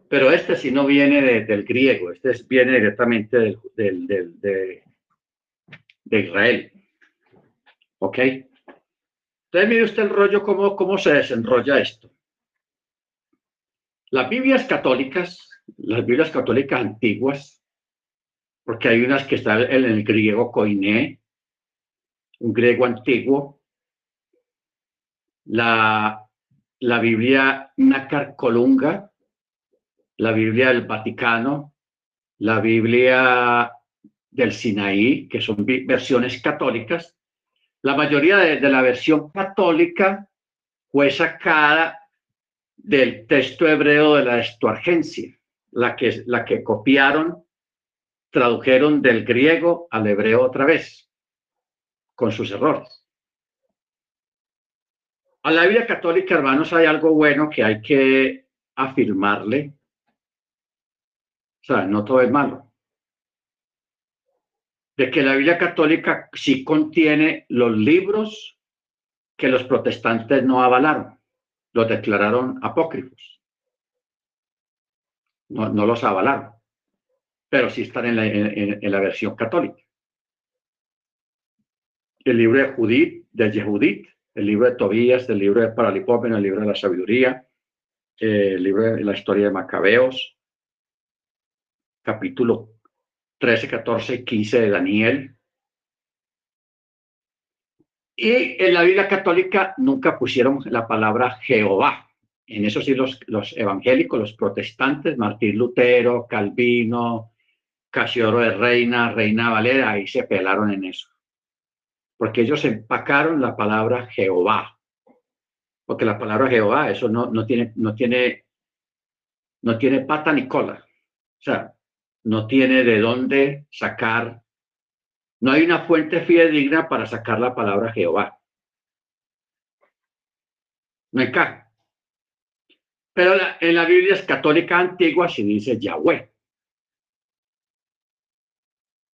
Pero este sí no viene del griego, este viene directamente del, del, de, de, Israel. ¿Ok? Entonces mire usted el rollo, cómo, cómo se desenrolla esto. Las Biblias católicas, las Biblias católicas antiguas, porque hay unas que están en el griego koiné, un griego antiguo, la, la Biblia Nácar Colunga, la Biblia del Vaticano, la Biblia del Sinaí, que son versiones católicas. La mayoría de, de la versión católica fue sacada del texto hebreo de la estuargencia, la que, la que copiaron, tradujeron del griego al hebreo otra vez, con sus errores. A la Biblia católica, hermanos, hay algo bueno que hay que afirmarle. O sea, no todo es malo. De que la Biblia católica sí contiene los libros que los protestantes no avalaron los declararon apócrifos. No, no los avalaron, pero sí están en la, en, la, versión católica. El libro de Judith, de Yehudit, el libro de Tobías, el libro de Paralipómeno, el libro de la sabiduría, el libro de la historia de Macabeos, capítulo 13, 14 y 15 de Daniel, y en la Biblia católica nunca pusieron la palabra Jehová. En eso sí los, los evangélicos, los protestantes, Martín Lutero, Calvino, Casiodoro de Reina, Reina Valera, ahí se pelaron en eso. Porque ellos empacaron la palabra Jehová. Porque la palabra Jehová, eso no, no, tiene, no, tiene, no tiene pata ni cola. O sea, no tiene de dónde sacar no hay una fuente fidedigna para sacar la palabra Jehová. No encaja. Pero en la Biblia católica antigua se dice Yahweh.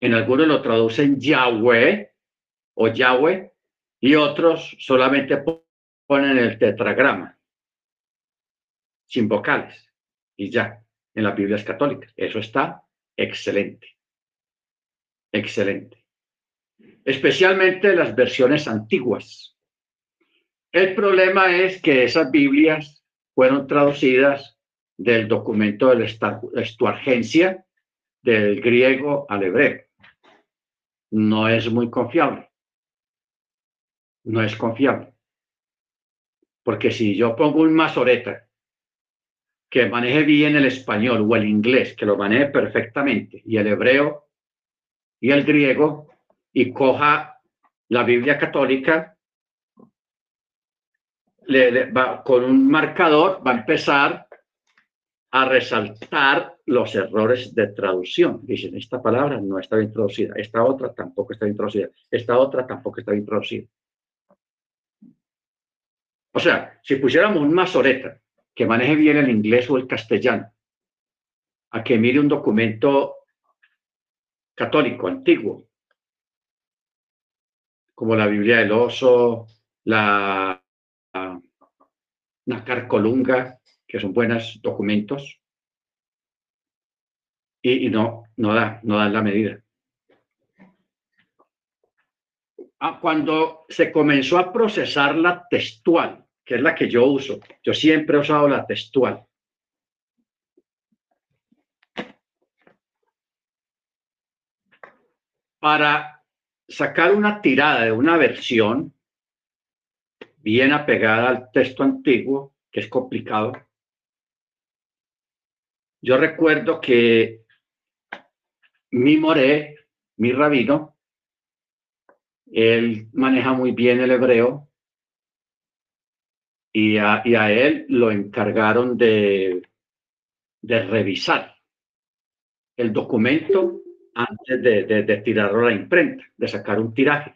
En algunos lo traducen Yahweh o Yahweh y otros solamente ponen el tetragrama sin vocales y ya en las Biblias católicas. Eso está excelente. Excelente especialmente las versiones antiguas. El problema es que esas Biblias fueron traducidas del documento de la Estuargencia del griego al hebreo. No es muy confiable. No es confiable. Porque si yo pongo un masoreta que maneje bien el español o el inglés, que lo maneje perfectamente, y el hebreo y el griego, y coja la Biblia católica, le, va, con un marcador va a empezar a resaltar los errores de traducción. Dicen, esta palabra no está bien traducida, esta otra tampoco está bien traducida, esta otra tampoco está bien traducida. O sea, si pusiéramos un masoreta que maneje bien el inglés o el castellano, a que mire un documento católico antiguo, como la Biblia del Oso, la, la Carcolunga, que son buenos documentos, y, no, no da, no da la medida. Ah, cuando se comenzó a procesar la textual, que es la que yo uso, yo siempre he usado la textual. Para sacar una tirada de una versión bien apegada al texto antiguo, que es complicado, yo recuerdo que mi moré, mi rabino, él maneja muy bien el hebreo y a, él lo encargaron de, revisar el documento antes de, tirarlo a la imprenta, de sacar un tiraje.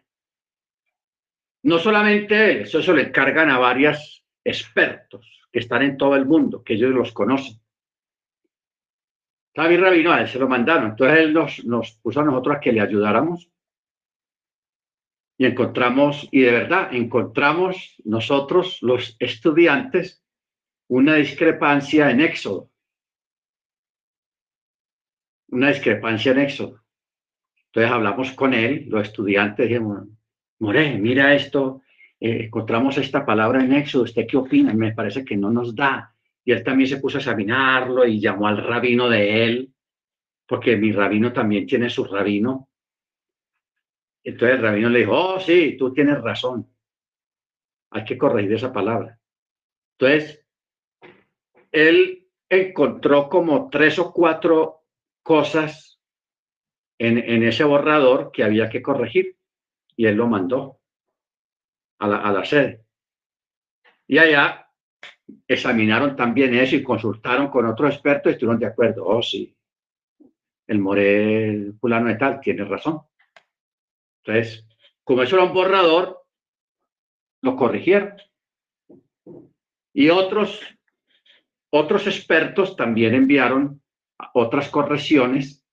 No solamente él, eso, le encargan a varios expertos que están en todo el mundo, que ellos los conocen. David Rabino, a él se lo mandaron. Entonces él nos, nos puso a nosotros a que le ayudáramos. Y encontramos, y de verdad, encontramos nosotros, los estudiantes, una discrepancia en Éxodo. Una discrepancia en Éxodo. Entonces hablamos con él, los estudiantes, dijimos, More, mira esto, eh, encontramos esta palabra en Éxodo, ¿usted qué opina? Me parece que no nos da y él también se puso a examinarlo y llamó al rabino de él, porque mi rabino también tiene su rabino. Entonces el rabino le dijo, oh, sí, tú tienes razón. Hay que corregir esa palabra. Entonces, él encontró como tres o cuatro cosas en, en ese borrador que había que corregir y él lo mandó a la, a la sede. Y allá examinaron también eso y consultaron con otros expertos y estuvieron de acuerdo. Oh, sí, el More fulano de tal tiene razón. Entonces, como eso era un borrador, lo corrigieron. Y otros, otros expertos también enviaron otras correcciones,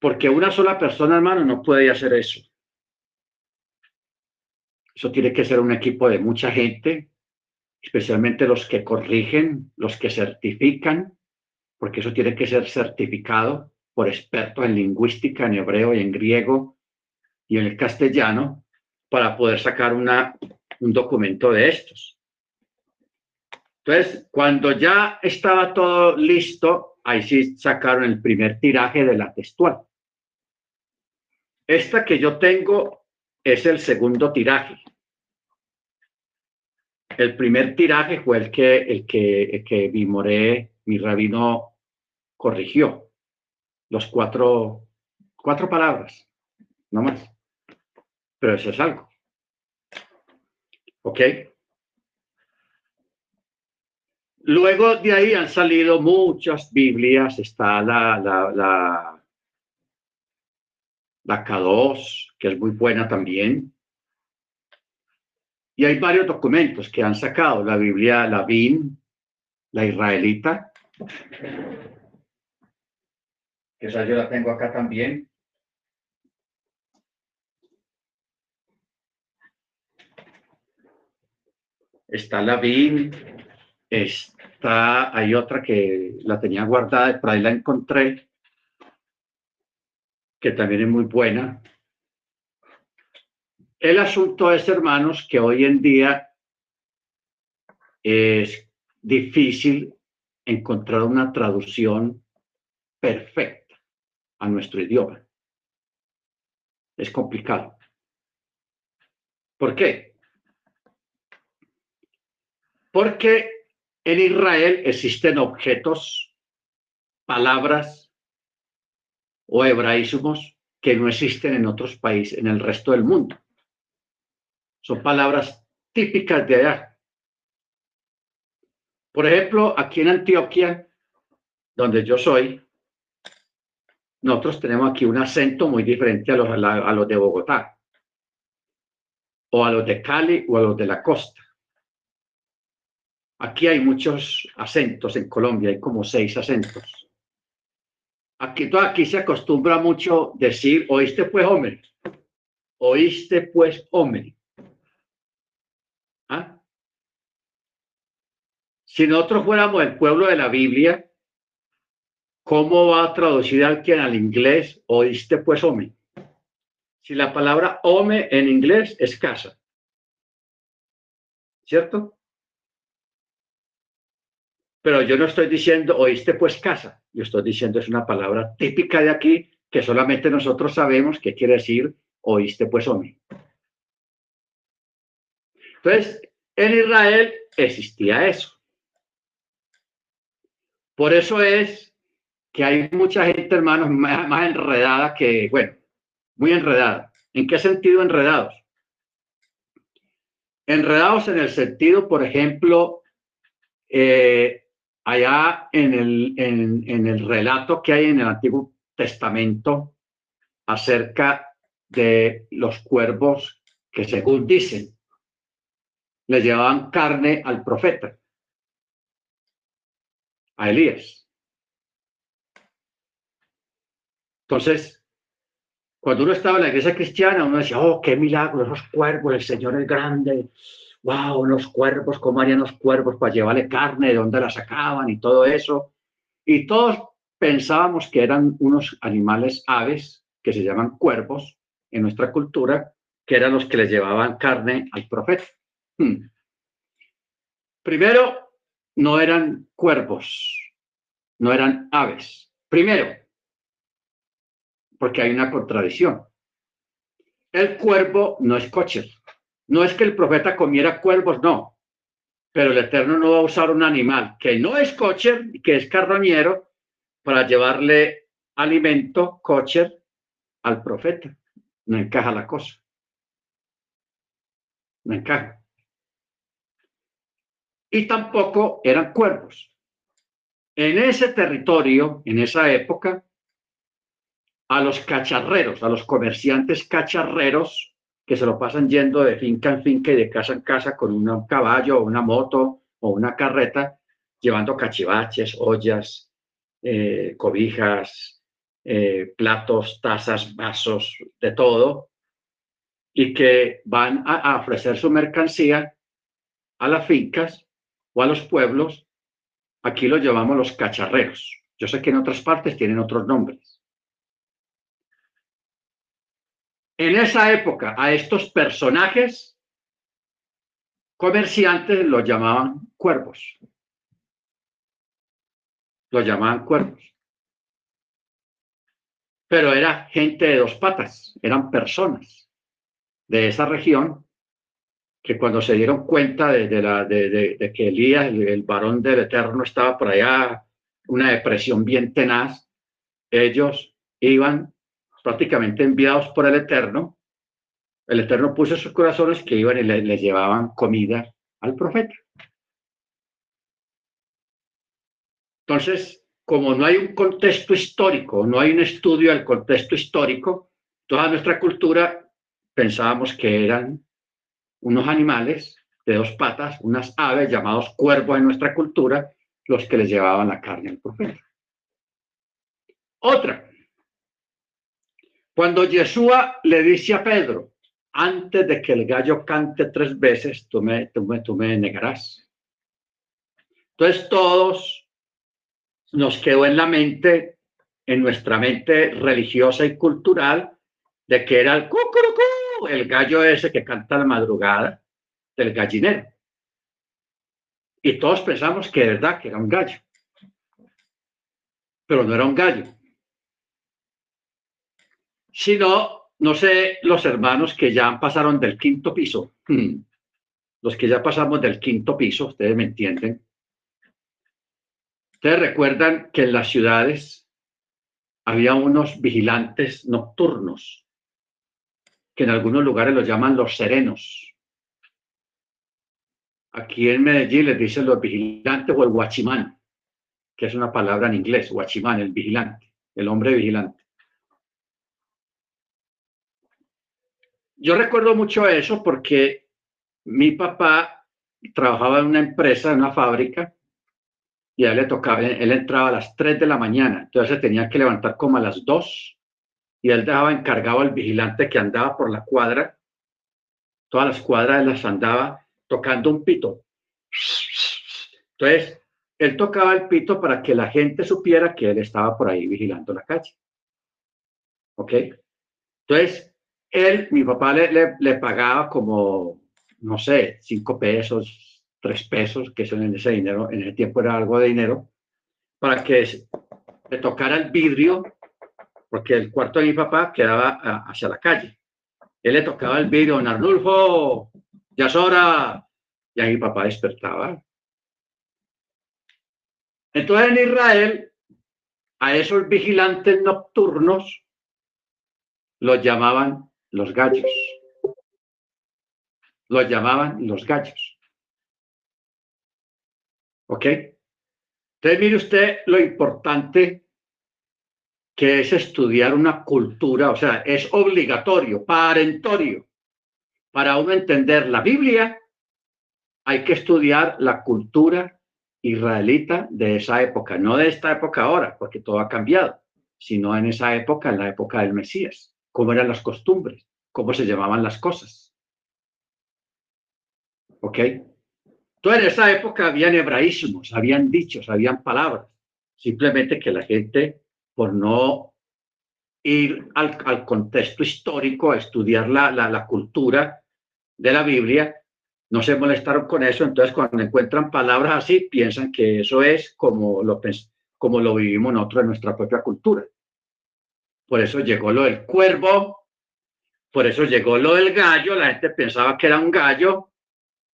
porque una sola persona, hermano, no puede hacer eso. Eso tiene que ser un equipo de mucha gente especialmente los que corrigen, los que certifican, porque eso tiene que ser certificado por expertos en lingüística, en hebreo y en griego y en el castellano, para poder sacar una, un documento de estos. Entonces, cuando ya estaba todo listo, ahí sí sacaron el primer tiraje de la textual. Esta que yo tengo es el segundo tiraje. El primer tiraje fue el que, el que, el que mi Moré, mi rabino, corrigió. Los cuatro, cuatro palabras, no más. Pero eso es algo. ¿Ok? Luego de ahí han salido muchas Biblias. Está la, la, la, la K2, que es muy buena también. Y hay varios documentos que han sacado, la Biblia, la BIM, la israelita, esa yo la tengo acá también. Está la BIM, está, hay otra que la tenía guardada, por ahí la encontré, que también es muy buena. El asunto es, hermanos, que hoy en día es difícil encontrar una traducción perfecta a nuestro idioma. Es complicado. ¿Por qué? Porque en Israel existen objetos, palabras o hebraísmos que no existen en otros países, en el resto del mundo. Son palabras típicas de allá. Por ejemplo, aquí en Antioquia, donde yo soy, nosotros tenemos aquí un acento muy diferente a los, de Bogotá, o a los de Cali o a los de la costa. Aquí hay muchos acentos en Colombia, hay como seis acentos. Aquí, aquí se acostumbra mucho decir, oíste pues hombre, oíste pues hombre. ¿Ah? Si nosotros fuéramos el pueblo de la Biblia, ¿cómo va a traducir alguien al inglés? Oíste pues hombre. Si la palabra home en inglés es casa. ¿Cierto? Pero yo no estoy diciendo, oíste pues casa. Yo estoy diciendo, es una palabra típica de aquí que solamente nosotros sabemos qué quiere decir, oíste pues hombre. Entonces, en Israel existía eso. Por eso es que hay mucha gente, hermanos, más, enredada que, bueno, muy enredada. ¿En qué sentido enredados? Enredados en el sentido, por ejemplo, eh, allá en el, en, el relato que hay en el Antiguo Testamento acerca de los cuervos que según dicen, le llevaban carne al profeta, a Elías. Entonces, cuando uno estaba en la iglesia cristiana, uno decía, oh, qué milagro, esos cuervos, el Señor es grande, wow, los cuervos, cómo harían los cuervos para llevarle carne, de dónde la sacaban y todo eso. Y todos pensábamos que eran unos animales aves que se llaman cuervos en nuestra cultura, que eran los que le llevaban carne al profeta. Hmm. Primero, no eran cuervos, no eran aves. Primero, porque hay una contradicción. El cuervo no es coche. No es que el profeta comiera cuervos, no. Pero el Eterno no va a usar un animal que no es cocher, que es carroñero, para llevarle alimento, cocher, al profeta. No encaja la cosa. No encaja. Y tampoco eran cuervos. En ese territorio, en esa época, a los cacharreros, a los comerciantes cacharreros, que se lo pasan yendo de finca en finca y de casa en casa con un caballo una moto o una carreta, llevando cachivaches, ollas, eh, cobijas, eh, platos, tazas, vasos, de todo, y que van a ofrecer su mercancía a las fincas o a los pueblos. Aquí lo llamamos los cacharreros. Yo sé que en otras partes tienen otros nombres. en esa época a estos personajes comerciantes los llamaban cuervos. Los llamaban cuervos. Pero era gente de dos patas, eran personas de esa región que cuando se dieron cuenta de, la, de, que Elías, el, el varón del Eterno, estaba por allá, una depresión bien tenaz, ellos iban prácticamente enviados por el Eterno, el Eterno puso sus corazones que iban y le, llevaban comida al profeta. Entonces, como no hay un contexto histórico, no hay un estudio del contexto histórico, toda nuestra cultura pensábamos que eran unos animales de dos patas, unas aves llamados cuervos en nuestra cultura, los que les llevaban la carne al profeta. Otra, cuando Yeshua le dice a Pedro, antes de que el gallo cante tres veces, tú me, tú me, tú me negarás. Entonces todos nos quedó en la mente, en nuestra mente religiosa y cultural, de que era el cucurucú, el gallo ese que canta la madrugada del gallinero. Y todos pensamos que de verdad que era un gallo. Pero no era un gallo sino, no sé, los hermanos que ya pasaron del quinto piso, hmm, los que ya pasamos del quinto piso, ustedes me entienden, Ustedes recuerdan que en las ciudades había unos vigilantes nocturnos, que en algunos lugares los llaman los serenos. Aquí en Medellín les dicen los vigilantes o el guachimán, que es una palabra en inglés, guachimán, el vigilante, el hombre vigilante. Yo recuerdo mucho eso porque mi papá trabajaba en una empresa, en una fábrica, y a él le tocaba, él entraba a las 3 de la mañana, entonces tenía que levantar como a las 2 y él dejaba encargado al vigilante que andaba por la cuadra, todas las cuadras las andaba tocando un pito. Entonces, él tocaba el pito para que la gente supiera que él estaba por ahí vigilando la calle. ¿Ok? Entonces, él, mi papá le, le, pagaba como, no sé, cinco pesos, tres pesos, que son en ese dinero, en ese tiempo era algo de dinero, para que le tocara el vidrio, porque el cuarto de mi papá quedaba hacia la calle. Él le tocaba el vidrio, don Arnulfo, ya es hora. Y ahí mi papá despertaba. Entonces en Israel, a esos vigilantes nocturnos los llamaban los gallos. Los llamaban los gallos. ¿Ok? Entonces mire usted lo importante que es estudiar una cultura, o sea, es obligatorio, parentorio. Para uno entender la Biblia, hay que estudiar la cultura israelita de esa época, no de esta época ahora, porque todo ha cambiado, sino en esa época, en la época del Mesías cómo eran las costumbres, cómo se llamaban las cosas. ¿Ok? Entonces, en esa época habían hebraísmos, habían dichos, habían palabras. Simplemente que la gente, por no ir al, contexto histórico, a estudiar la, la, cultura de la Biblia, no se molestaron con eso. Entonces, cuando encuentran palabras así, piensan que eso es como lo, como lo vivimos nosotros en nuestra propia cultura. Por eso llegó lo del cuervo, por eso llegó lo del gallo, la gente pensaba que era un gallo,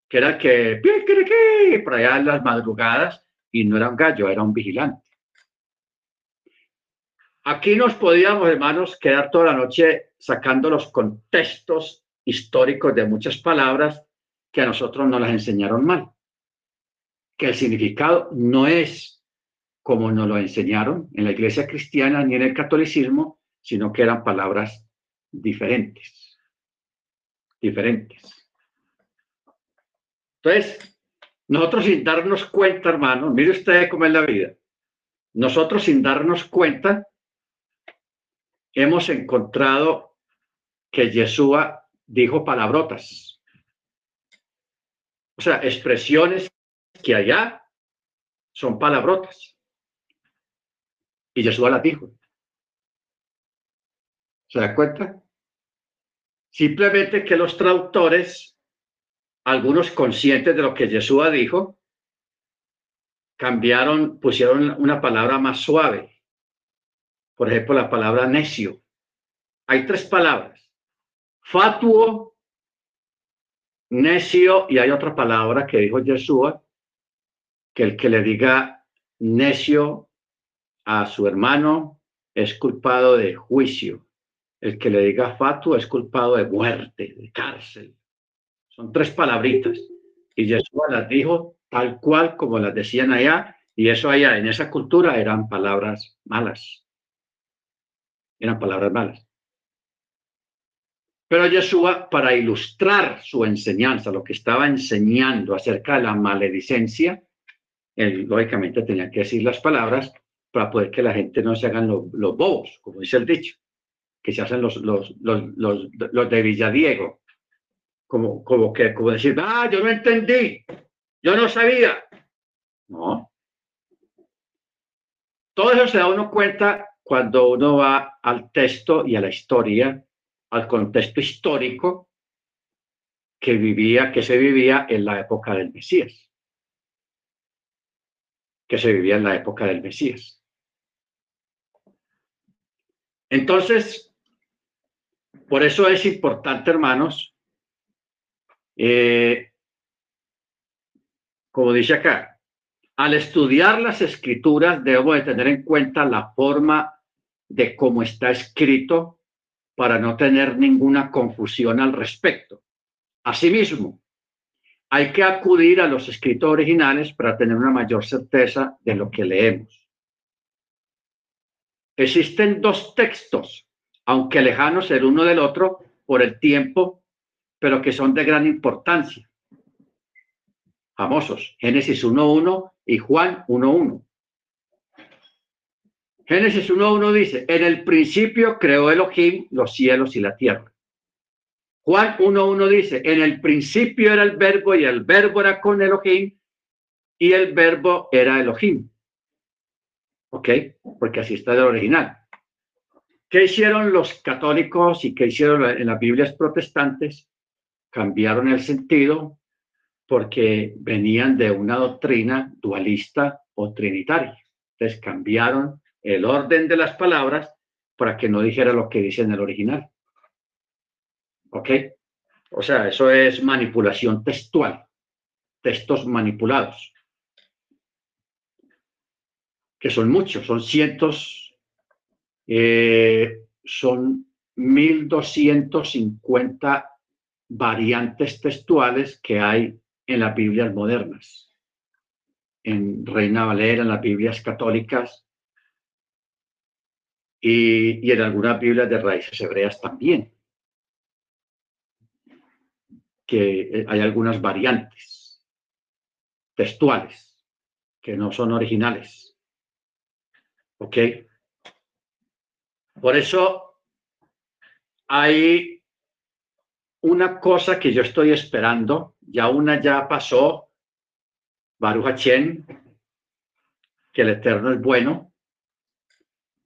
que era que, por allá en las madrugadas, y no era un gallo, era un vigilante. Aquí nos podíamos, hermanos, quedar toda la noche sacando los contextos históricos de muchas palabras que a nosotros nos las enseñaron mal. Que el significado no es como nos lo enseñaron en la iglesia cristiana ni en el catolicismo, sino que eran palabras diferentes. Diferentes. Entonces, nosotros sin darnos cuenta, hermano, mire usted cómo es la vida. Nosotros sin darnos cuenta, hemos encontrado que Yeshua dijo palabrotas. O sea, expresiones que allá son palabrotas. Y Yeshua las dijo. ¿Se da cuenta? Simplemente que los traductores, algunos conscientes de lo que Jesús dijo, cambiaron, pusieron una palabra más suave. Por ejemplo, la palabra necio. Hay tres palabras. Fatuo, necio, y hay otra palabra que dijo Jesús, que el que le diga necio a su hermano es culpado de juicio. El que le diga fatu es culpado de muerte, de cárcel. Son tres palabritas. Y Jesús las dijo tal cual como las decían allá, y eso allá en esa cultura eran palabras malas. Eran palabras malas. Pero Yeshua, para ilustrar su enseñanza, lo que estaba enseñando acerca de la maledicencia, él lógicamente tenía que decir las palabras para poder que la gente no se hagan los bobos, como dice el dicho que se hacen los, los, los, los, de Villadiego. Como, como que, como decir, ah, yo no entendí, yo no sabía. No. Todo eso se da uno cuenta cuando uno va al texto y a la historia, al contexto histórico que vivía, que se vivía en la época del Mesías. Que se vivía en la época del Mesías. Entonces, por eso es importante, hermanos, eh, como dice acá, Al estudiar las escrituras debemos de tener en cuenta la forma de cómo está escrito para no tener ninguna confusión al respecto. Asimismo, hay que acudir a los escritos originales para tener una mayor certeza de lo que leemos. Existen dos textos, aunque lejanos el uno del otro por el tiempo, pero que son de gran importancia. Famosos, Génesis 1.1 y Juan 1.1. Génesis 1.1 dice, en el principio creó Elohim los cielos y la tierra. Juan 1.1 dice, en el principio era el verbo y el verbo era con Elohim y el verbo era Elohim. ¿Ok? Porque así está el original. ¿Qué hicieron los católicos y qué hicieron en las Biblias protestantes? Cambiaron el sentido porque venían de una doctrina dualista o trinitaria. Entonces cambiaron el orden de las palabras para que no dijera lo que dice en el original. ¿Ok? O sea, eso es manipulación textual, textos manipulados, que son muchos, son cientos, eh, son 1250 variantes textuales que hay en las Biblias modernas, en Reina Valera, en las Biblias católicas, y, en algunas Biblias de raíces hebreas también, que eh, hay algunas variantes textuales que no son originales. ¿Ok? Por eso hay una cosa que yo estoy esperando, ya una ya pasó, Baruch Chen, que el Eterno es bueno,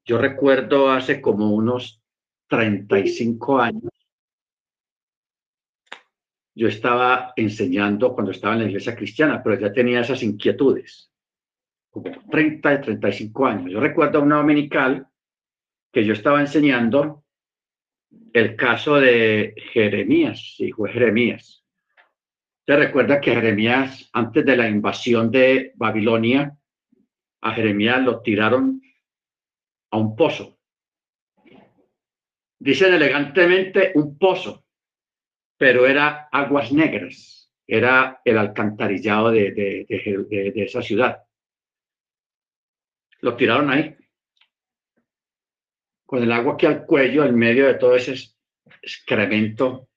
yo recuerdo hace como unos 35 años, yo estaba enseñando cuando estaba en la iglesia cristiana, pero ya tenía esas inquietudes, como 30, 35 años. Yo recuerdo una dominical que yo estaba enseñando el caso de Jeremías, hijo de Jeremías. Te recuerda que Jeremías, antes de la invasión de Babilonia, a Jeremías lo tiraron a un pozo. Dicen elegantemente un pozo, pero era aguas negras, era el alcantarillado de, de, esa ciudad. Lo tiraron ahí, con el agua que al cuello, en medio de todo ese excremento.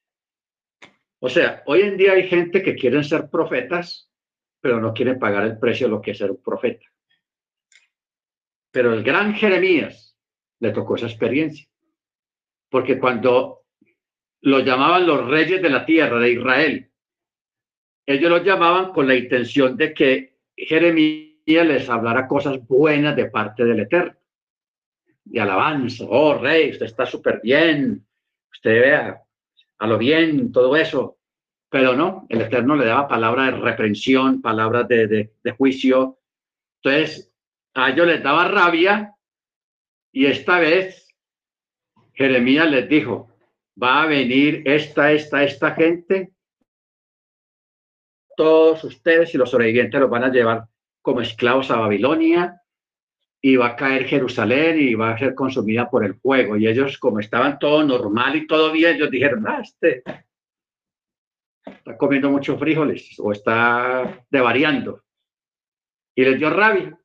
O sea, hoy en día hay gente que quieren ser profetas, pero no quieren pagar el precio de lo que es ser un profeta. Pero el gran Jeremías le tocó esa experiencia. Porque cuando lo llamaban los reyes de la tierra de Israel, ellos lo llamaban con la intención de que Jeremías les hablara cosas buenas de parte del Eterno. De alabanza, oh rey, usted está súper bien, usted vea a lo bien, todo eso. Pero no, el Eterno le daba palabras de reprensión, palabras de, de, de juicio. Entonces, a ellos les daba rabia y esta vez Jeremías les dijo, va a venir esta, esta, esta gente, todos ustedes y los sobrevivientes los van a llevar como esclavos a Babilonia y va a caer Jerusalén y va a ser consumida por el fuego. Y ellos, como estaban todo normal y todo bien, ellos dijeron, ah, este está comiendo muchos frijoles o está devariando. Y les dio rabia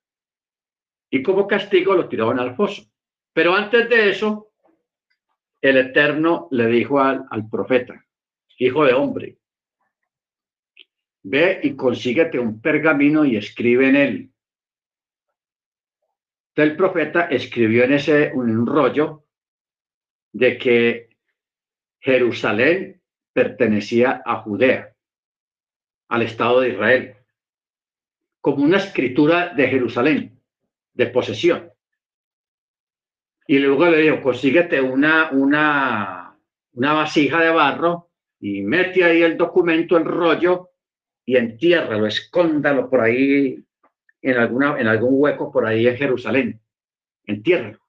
y como castigo lo tiraban al foso. Pero antes de eso, el Eterno le dijo al, al profeta, hijo de hombre, ve y consíguete un pergamino y escribe en él. El profeta escribió en ese un rollo de que Jerusalén pertenecía a Judea, al Estado de Israel, como una escritura de Jerusalén de posesión. Y luego le digo, consíguete una, una, una vasija de barro y mete ahí el documento, el rollo, y entiérralo, escóndalo por ahí en, alguna, en algún hueco por ahí en Jerusalén. Entiérralo.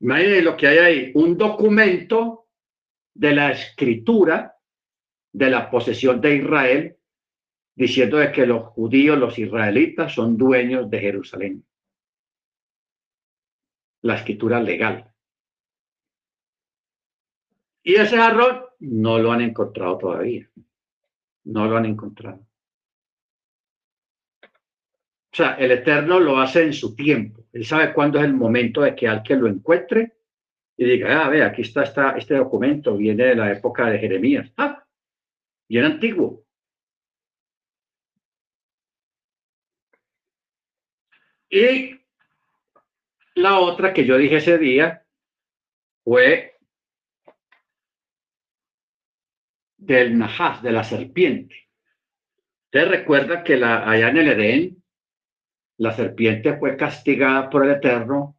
Imagínense lo que hay ahí, un documento de la escritura de la posesión de Israel diciendo que los judíos, los israelitas, son dueños de Jerusalén. La escritura legal. Y ese jarrón no lo han encontrado todavía. No lo han encontrado. O sea, el Eterno lo hace en su tiempo. Él sabe cuándo es el momento de que alguien lo encuentre y diga, ah, ve, aquí está, este documento, viene de la época de Jeremías. Ah, bien antiguo. Y la otra que yo dije ese día fue del Nahas, de la serpiente. Usted recuerda que la, allá en el Edén, la serpiente fue castigada por el Eterno,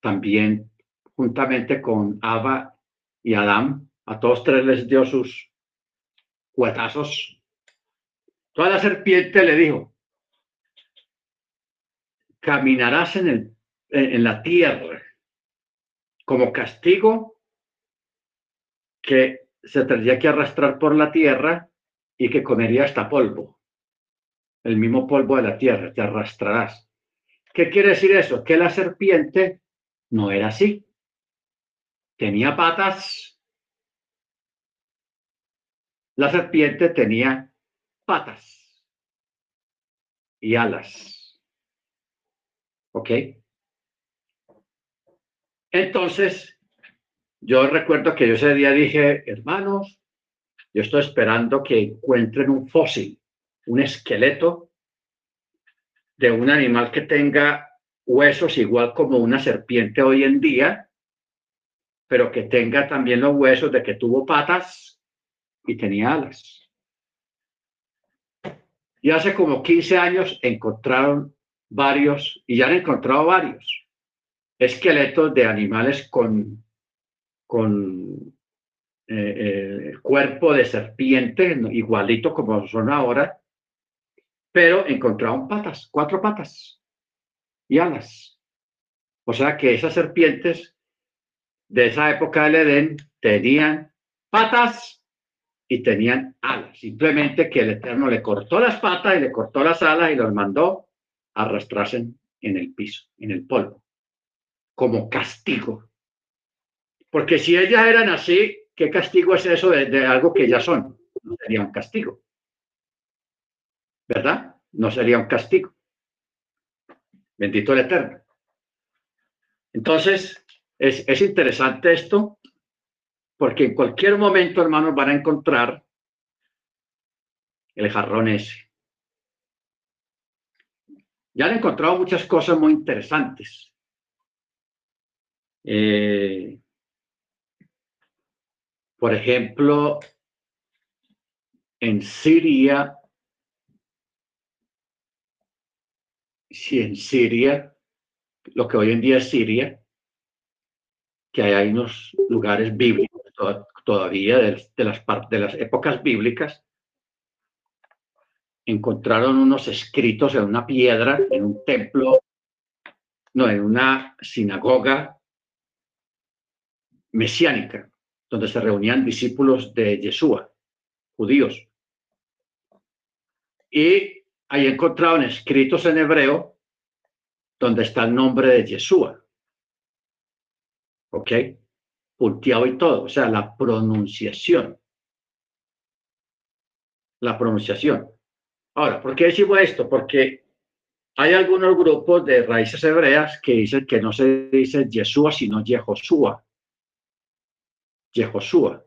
también juntamente con Ava y Adán. A todos tres les dio sus cuetazos. Toda la serpiente le dijo, caminarás en, el, en la tierra como castigo que se tendría que arrastrar por la tierra y que comería hasta polvo. El mismo polvo de la tierra, te arrastrarás. ¿Qué quiere decir eso? Que la serpiente no era así. Tenía patas. La serpiente tenía patas y alas. ¿Ok? Entonces, yo recuerdo que yo ese día dije, hermanos, yo estoy esperando que encuentren un fósil, un esqueleto de un animal que tenga huesos igual como una serpiente hoy en día, pero que tenga también los huesos de que tuvo patas y tenía alas. Y hace como 15 años encontraron varios, y ya han encontrado varios, esqueletos de animales con con eh, eh, cuerpo de serpiente, igualito como son ahora, pero encontraron patas, cuatro patas y alas. O sea que esas serpientes de esa época del Edén tenían patas y tenían alas. Simplemente que el Eterno le cortó las patas y le cortó las alas y los mandó a arrastrarse en el piso, en el polvo, como castigo porque si ellas eran así, ¿qué castigo es eso de, algo que ellas son? No sería un castigo. ¿Verdad? No sería un castigo. Bendito el Eterno. Entonces, es, es interesante esto, porque en cualquier momento, hermanos, van a encontrar el jarrón ese. Ya han encontrado muchas cosas muy interesantes. Eh, por ejemplo, en Siria, si en Siria, lo que hoy en día es Siria, que hay unos lugares bíblicos todavía de, las, de las épocas bíblicas, encontraron unos escritos en una piedra, en un templo, no, en una sinagoga mesiánica donde se reunían discípulos de Yeshua, judíos. Y ahí encontraron escritos en hebreo donde está el nombre de Yeshua. ¿Ok? Punteado y todo, o sea, la pronunciación. La pronunciación. Ahora, ¿por qué decimos esto? Porque hay algunos grupos de raíces hebreas que dicen que no se dice Yeshua, sino Yehoshua. Yehoshua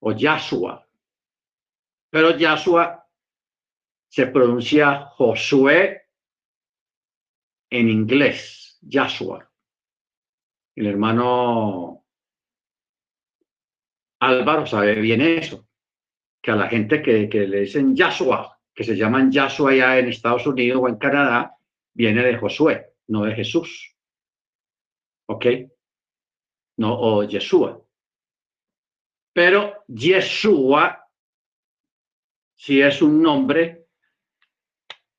o Yahshua. Pero Yahshua se pronuncia Josué en inglés, Yahshua. El hermano Álvaro sabe bien eso, que a la gente que, le dicen Yahshua, que se llaman Yahshua ya en Estados Unidos o en Canadá, viene de Josué, no de Jesús. ¿Ok? No, o Yeshua. Pero Yeshua sí es un nombre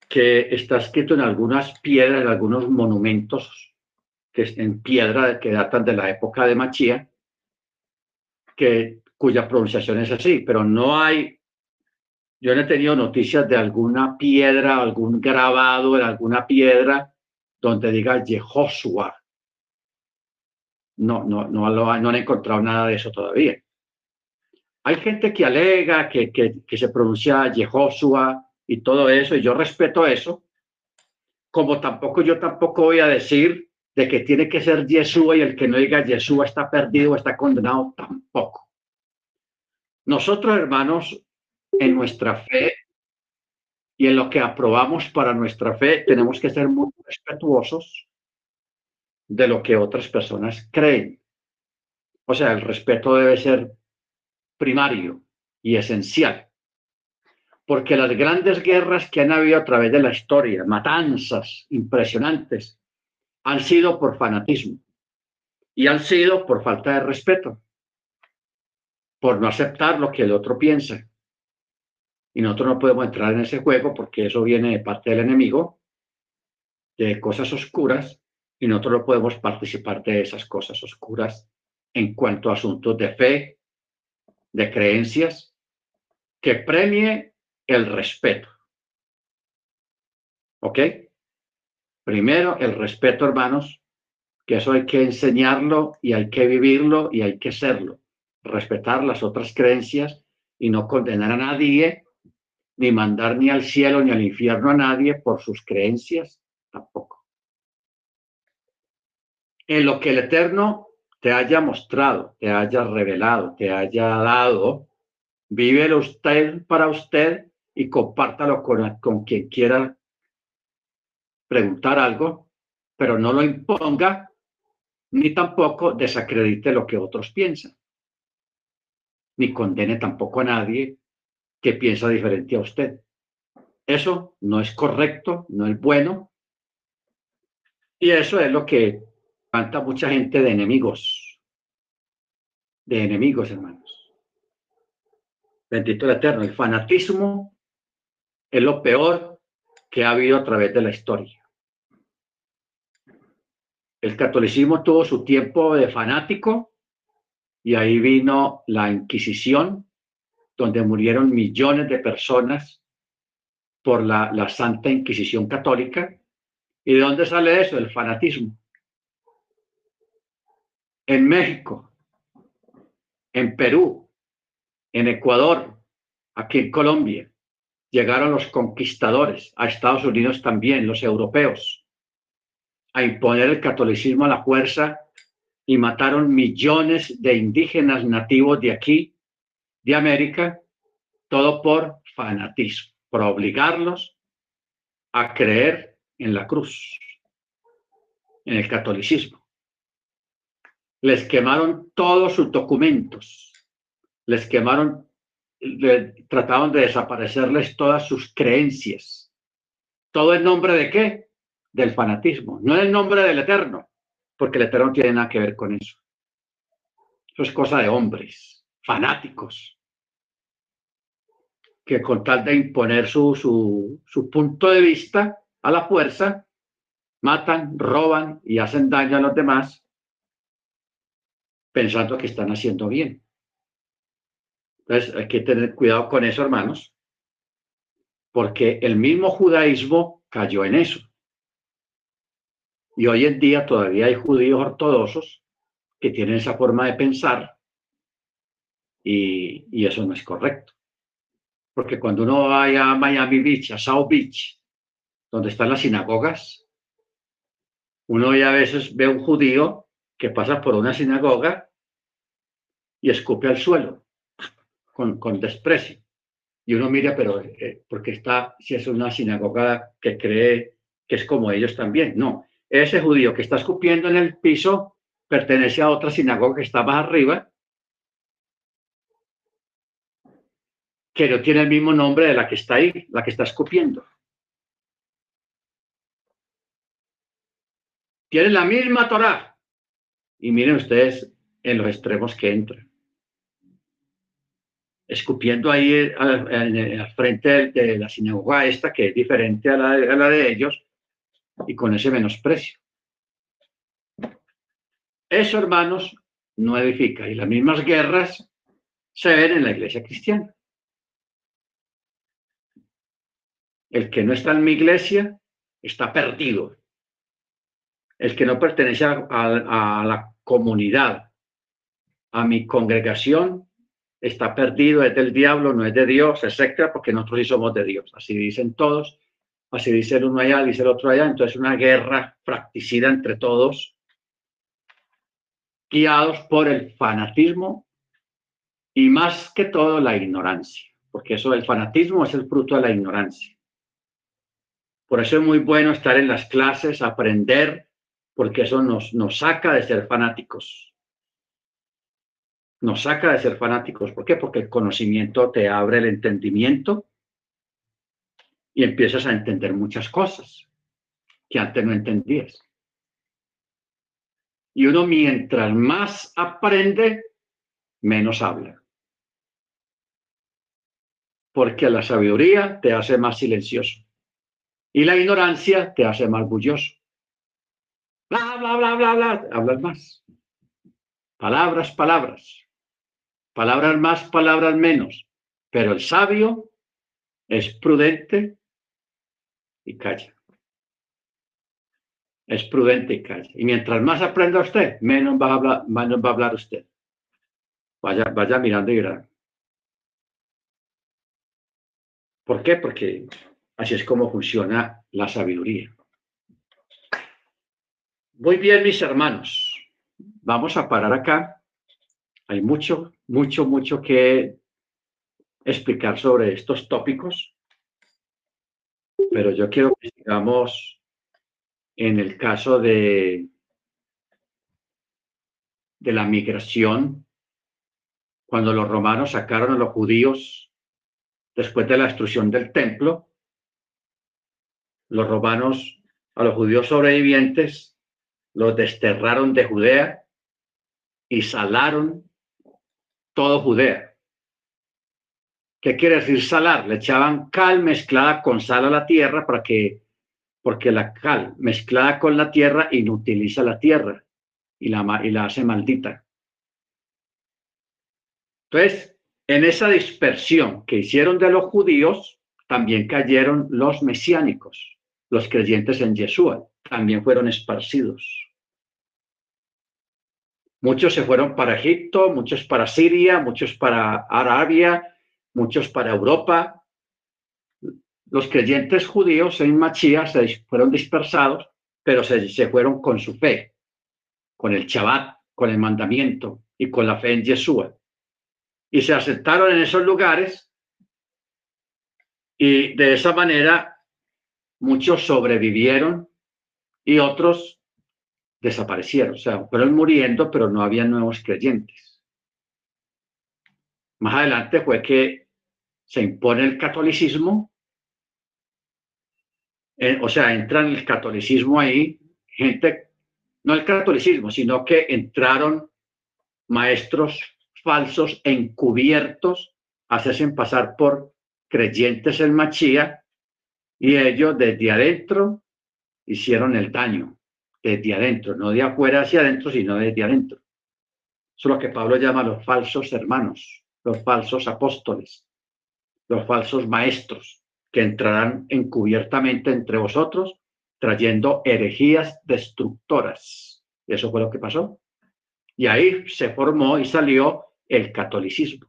que está escrito en algunas piedras, en algunos monumentos que en piedra que datan de la época de Machía, que, cuya pronunciación es así, pero no hay yo no he tenido noticias de alguna piedra, algún grabado en alguna piedra donde diga Jehoshua. No, no, no, no han encontrado nada de eso todavía. Hay gente que alega que, que, se pronuncia Jehoshua y todo eso, y yo respeto eso, como tampoco yo tampoco voy a decir de que tiene que ser Yeshua y el que no diga Yeshua está perdido, está condenado, tampoco. Nosotros, hermanos, en nuestra fe y en lo que aprobamos para nuestra fe, tenemos que ser muy respetuosos de lo que otras personas creen. O sea, el respeto debe ser primario y esencial. Porque las grandes guerras que han habido a través de la historia, matanzas impresionantes, han sido por fanatismo y han sido por falta de respeto, por no aceptar lo que el otro piensa. Y nosotros no podemos entrar en ese juego porque eso viene de parte del enemigo, de cosas oscuras, y nosotros no podemos participar de esas cosas oscuras en cuanto a asuntos de fe, de creencias, que premie el respeto. ¿Ok? Primero, el respeto, hermanos, que eso hay que enseñarlo y hay que vivirlo y hay que serlo. Respetar las otras creencias y no condenar a nadie ni mandar ni al cielo ni al infierno a nadie por sus creencias, tampoco. En lo que el Eterno te haya mostrado, te haya revelado, te haya dado, vívelo usted para usted y compártalo con, con quien quiera preguntar algo, pero no lo imponga ni tampoco desacredite lo que otros piensan, ni condene tampoco a nadie que piensa diferente a usted. Eso no es correcto, no es bueno. Y eso es lo que levanta mucha gente de enemigos. De enemigos, hermanos. Bendito el Eterno. El fanatismo es lo peor que ha habido a través de la historia. El catolicismo tuvo su tiempo de fanático y ahí vino la Inquisición donde murieron millones de personas por la, Santa Inquisición Católica. ¿Y de dónde sale eso? El fanatismo. En México, en Perú, en Ecuador, aquí en Colombia, llegaron los conquistadores, a Estados Unidos también, los europeos, a imponer el catolicismo a la fuerza y mataron millones de indígenas nativos de aquí de América, todo por fanatismo, por obligarlos a creer en la cruz, en el catolicismo. Les quemaron todos sus documentos, les quemaron, trataron de desaparecerles todas sus creencias. ¿Todo en nombre de qué? Del fanatismo, no en nombre del Eterno, porque el Eterno no tiene nada que ver con eso. Eso es cosa de hombres fanáticos, que con tal de imponer su, su, su punto de vista a la fuerza, matan, roban y hacen daño a los demás pensando que están haciendo bien. Entonces hay que tener cuidado con eso, hermanos, porque el mismo judaísmo cayó en eso. Y hoy en día todavía hay judíos ortodoxos que tienen esa forma de pensar y, eso no es correcto. Porque cuando uno va a Miami Beach, a South Beach, donde están las sinagogas, uno ya a veces ve un judío que pasa por una sinagoga y escupe al suelo con, con desprecio. Y uno mira, pero eh, porque está, si es una sinagoga que cree que es como ellos también. No, ese judío que está escupiendo en el piso pertenece a otra sinagoga que está más arriba que no tiene el mismo nombre de la que está ahí, la que está escupiendo. Tiene la misma Torah. Y miren ustedes en los extremos que entran. Escupiendo ahí eh, al, frente de la sinagoga esta, que es diferente a la de ellos, y con ese menosprecio. Eso, hermanos, no edifica. Y las mismas guerras se ven en la iglesia cristiana. El que no está en mi iglesia está perdido. El que no pertenece a, la comunidad, a mi congregación, está perdido, es del diablo, no es de Dios, etcétera, porque nosotros sí somos de Dios. Así dicen todos, así dice el uno allá, dice el otro allá. Entonces, una guerra fracticida entre todos, guiados por el fanatismo y más que todo la ignorancia, porque eso del fanatismo es el fruto de la ignorancia. Por eso es muy bueno estar en las clases, aprender, porque eso nos, nos saca de ser fanáticos nos saca de ser fanáticos. ¿Por qué? Porque el conocimiento te abre el entendimiento y empiezas a entender muchas cosas que antes no entendías. Y uno mientras más aprende, menos habla. Porque la sabiduría te hace más silencioso y la ignorancia te hace más bulloso. Bla, bla, bla, bla, bla, hablas más. Palabras, palabras. Palabras más, palabras menos. Pero el sabio es prudente y calla. Es prudente y calla. Y mientras más aprenda usted, menos va a hablar, va a hablar usted. Vaya, vaya mirando y verá. ¿Por qué? Porque así es como funciona la sabiduría. Muy bien, mis hermanos. Vamos a parar acá. Hay mucho, mucho, mucho que explicar sobre estos tópicos, pero yo quiero que sigamos en el caso de, de la migración, cuando los romanos sacaron a los judíos después de la destrucción del templo, los romanos a los judíos sobrevivientes los desterraron de Judea y salaron todo Judea. ¿Qué quiere decir salar? Le echaban cal mezclada con sal a la tierra para que, porque la cal mezclada con la tierra inutiliza la tierra y la, y la hace maldita. Entonces, en esa dispersión que hicieron de los judíos, también cayeron los mesiánicos, los creyentes en Yeshua, también fueron esparcidos. Muchos se fueron para Egipto, muchos para Siria, muchos para Arabia, muchos para Europa. Los creyentes judíos en Machía se fueron dispersados, pero se, se fueron con su fe, con el Shabbat, con el mandamiento y con la fe en Yeshua. Y se aceptaron en esos lugares y de esa manera muchos sobrevivieron y otros desaparecieron, o sea, fueron muriendo, pero no había nuevos creyentes. Más adelante fue que se impone el catolicismo, eh, o sea, entra en el catolicismo ahí gente, no el catolicismo, sino que entraron maestros falsos encubiertos, hacen pasar por creyentes en Machía, y ellos desde adentro hicieron el daño desde adentro, no de afuera hacia adentro, sino desde adentro. Eso es lo que Pablo llama los falsos hermanos, los falsos apóstoles, los falsos maestros, que entrarán encubiertamente entre vosotros, trayendo herejías destructoras. Eso fue lo que pasó. Y ahí se formó y salió el catolicismo,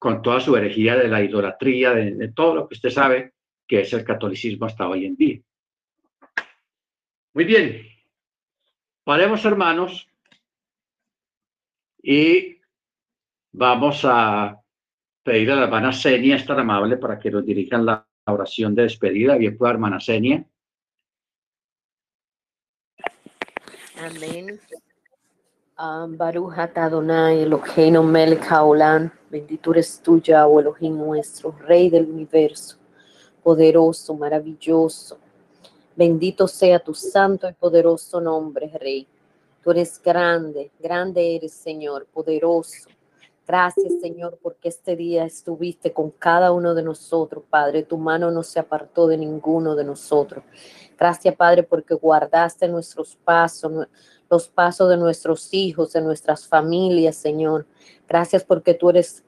con toda su herejía de la idolatría, de, de todo lo que usted sabe que es el catolicismo hasta hoy en día. Muy bien. Paremos, hermanos, y vamos a pedir a la hermana Senia, es tan amable, para que nos dirijan la oración de despedida. Bien, pues, hermana Senia. Amén. Um, Adonai Eloheinu Melech Haolam, bendito eres tú, Yahweh Elohim nuestro, Rey del universo, poderoso, maravilloso, Bendito sea tu santo y poderoso nombre, Rey. Tú eres grande, grande eres, Señor, poderoso. Gracias, Señor, porque este día estuviste con cada uno de nosotros, Padre. Tu mano no se apartó de ninguno de nosotros. Gracias, Padre, porque guardaste nuestros pasos, los pasos de nuestros hijos, de nuestras familias, Señor. Gracias porque tú eres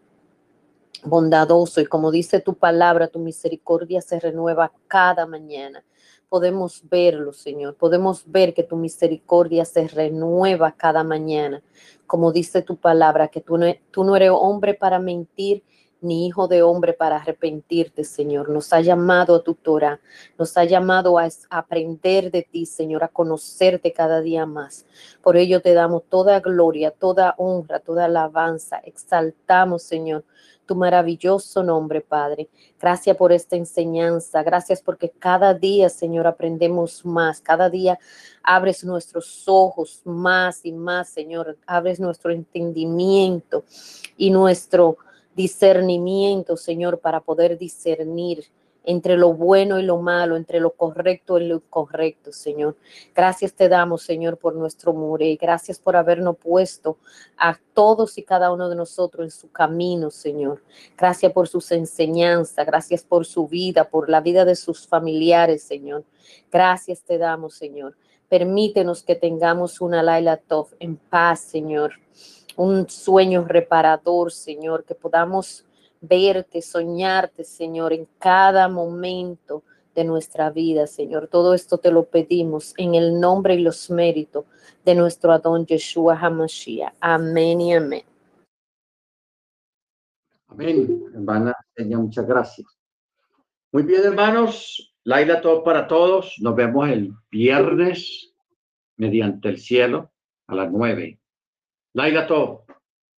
bondadoso y como dice tu palabra, tu misericordia se renueva cada mañana. Podemos verlo, Señor. Podemos ver que tu misericordia se renueva cada mañana. Como dice tu palabra, que tú no, no eres hombre para mentir ni hijo de hombre para arrepentirte, Señor. Nos ha llamado a tu Torah, nos ha llamado a aprender de ti, Señor, a conocerte cada día más. Por ello te damos toda gloria, toda honra, toda alabanza. Exaltamos, Señor, tu maravilloso nombre, Padre. Gracias por esta enseñanza. Gracias porque cada día, Señor, aprendemos más. Cada día abres nuestros ojos más y más, Señor. Abres nuestro entendimiento y nuestro discernimiento, Señor, para poder discernir entre lo bueno y lo malo, entre lo correcto y lo incorrecto, Señor. Gracias te damos, Señor, por nuestro mure. Gracias por habernos puesto a todos y cada uno de nosotros en su camino, Señor. Gracias por sus enseñanzas, gracias por su vida, por la vida de sus familiares, Señor. Gracias te damos, Señor. Permítenos que tengamos una Laila Tov en paz, Señor un sueño reparador, Señor, que podamos verte, soñarte, Señor, en cada momento de nuestra vida, Señor. Todo esto te lo pedimos en el nombre y los méritos de nuestro Adón Yeshua HaMashiach. Amén y amén. Amén, hermana muchas gracias. Muy bien, hermanos. Laila, todo para todos. Nos vemos el viernes mediante el cielo a las nueve. Laila Top.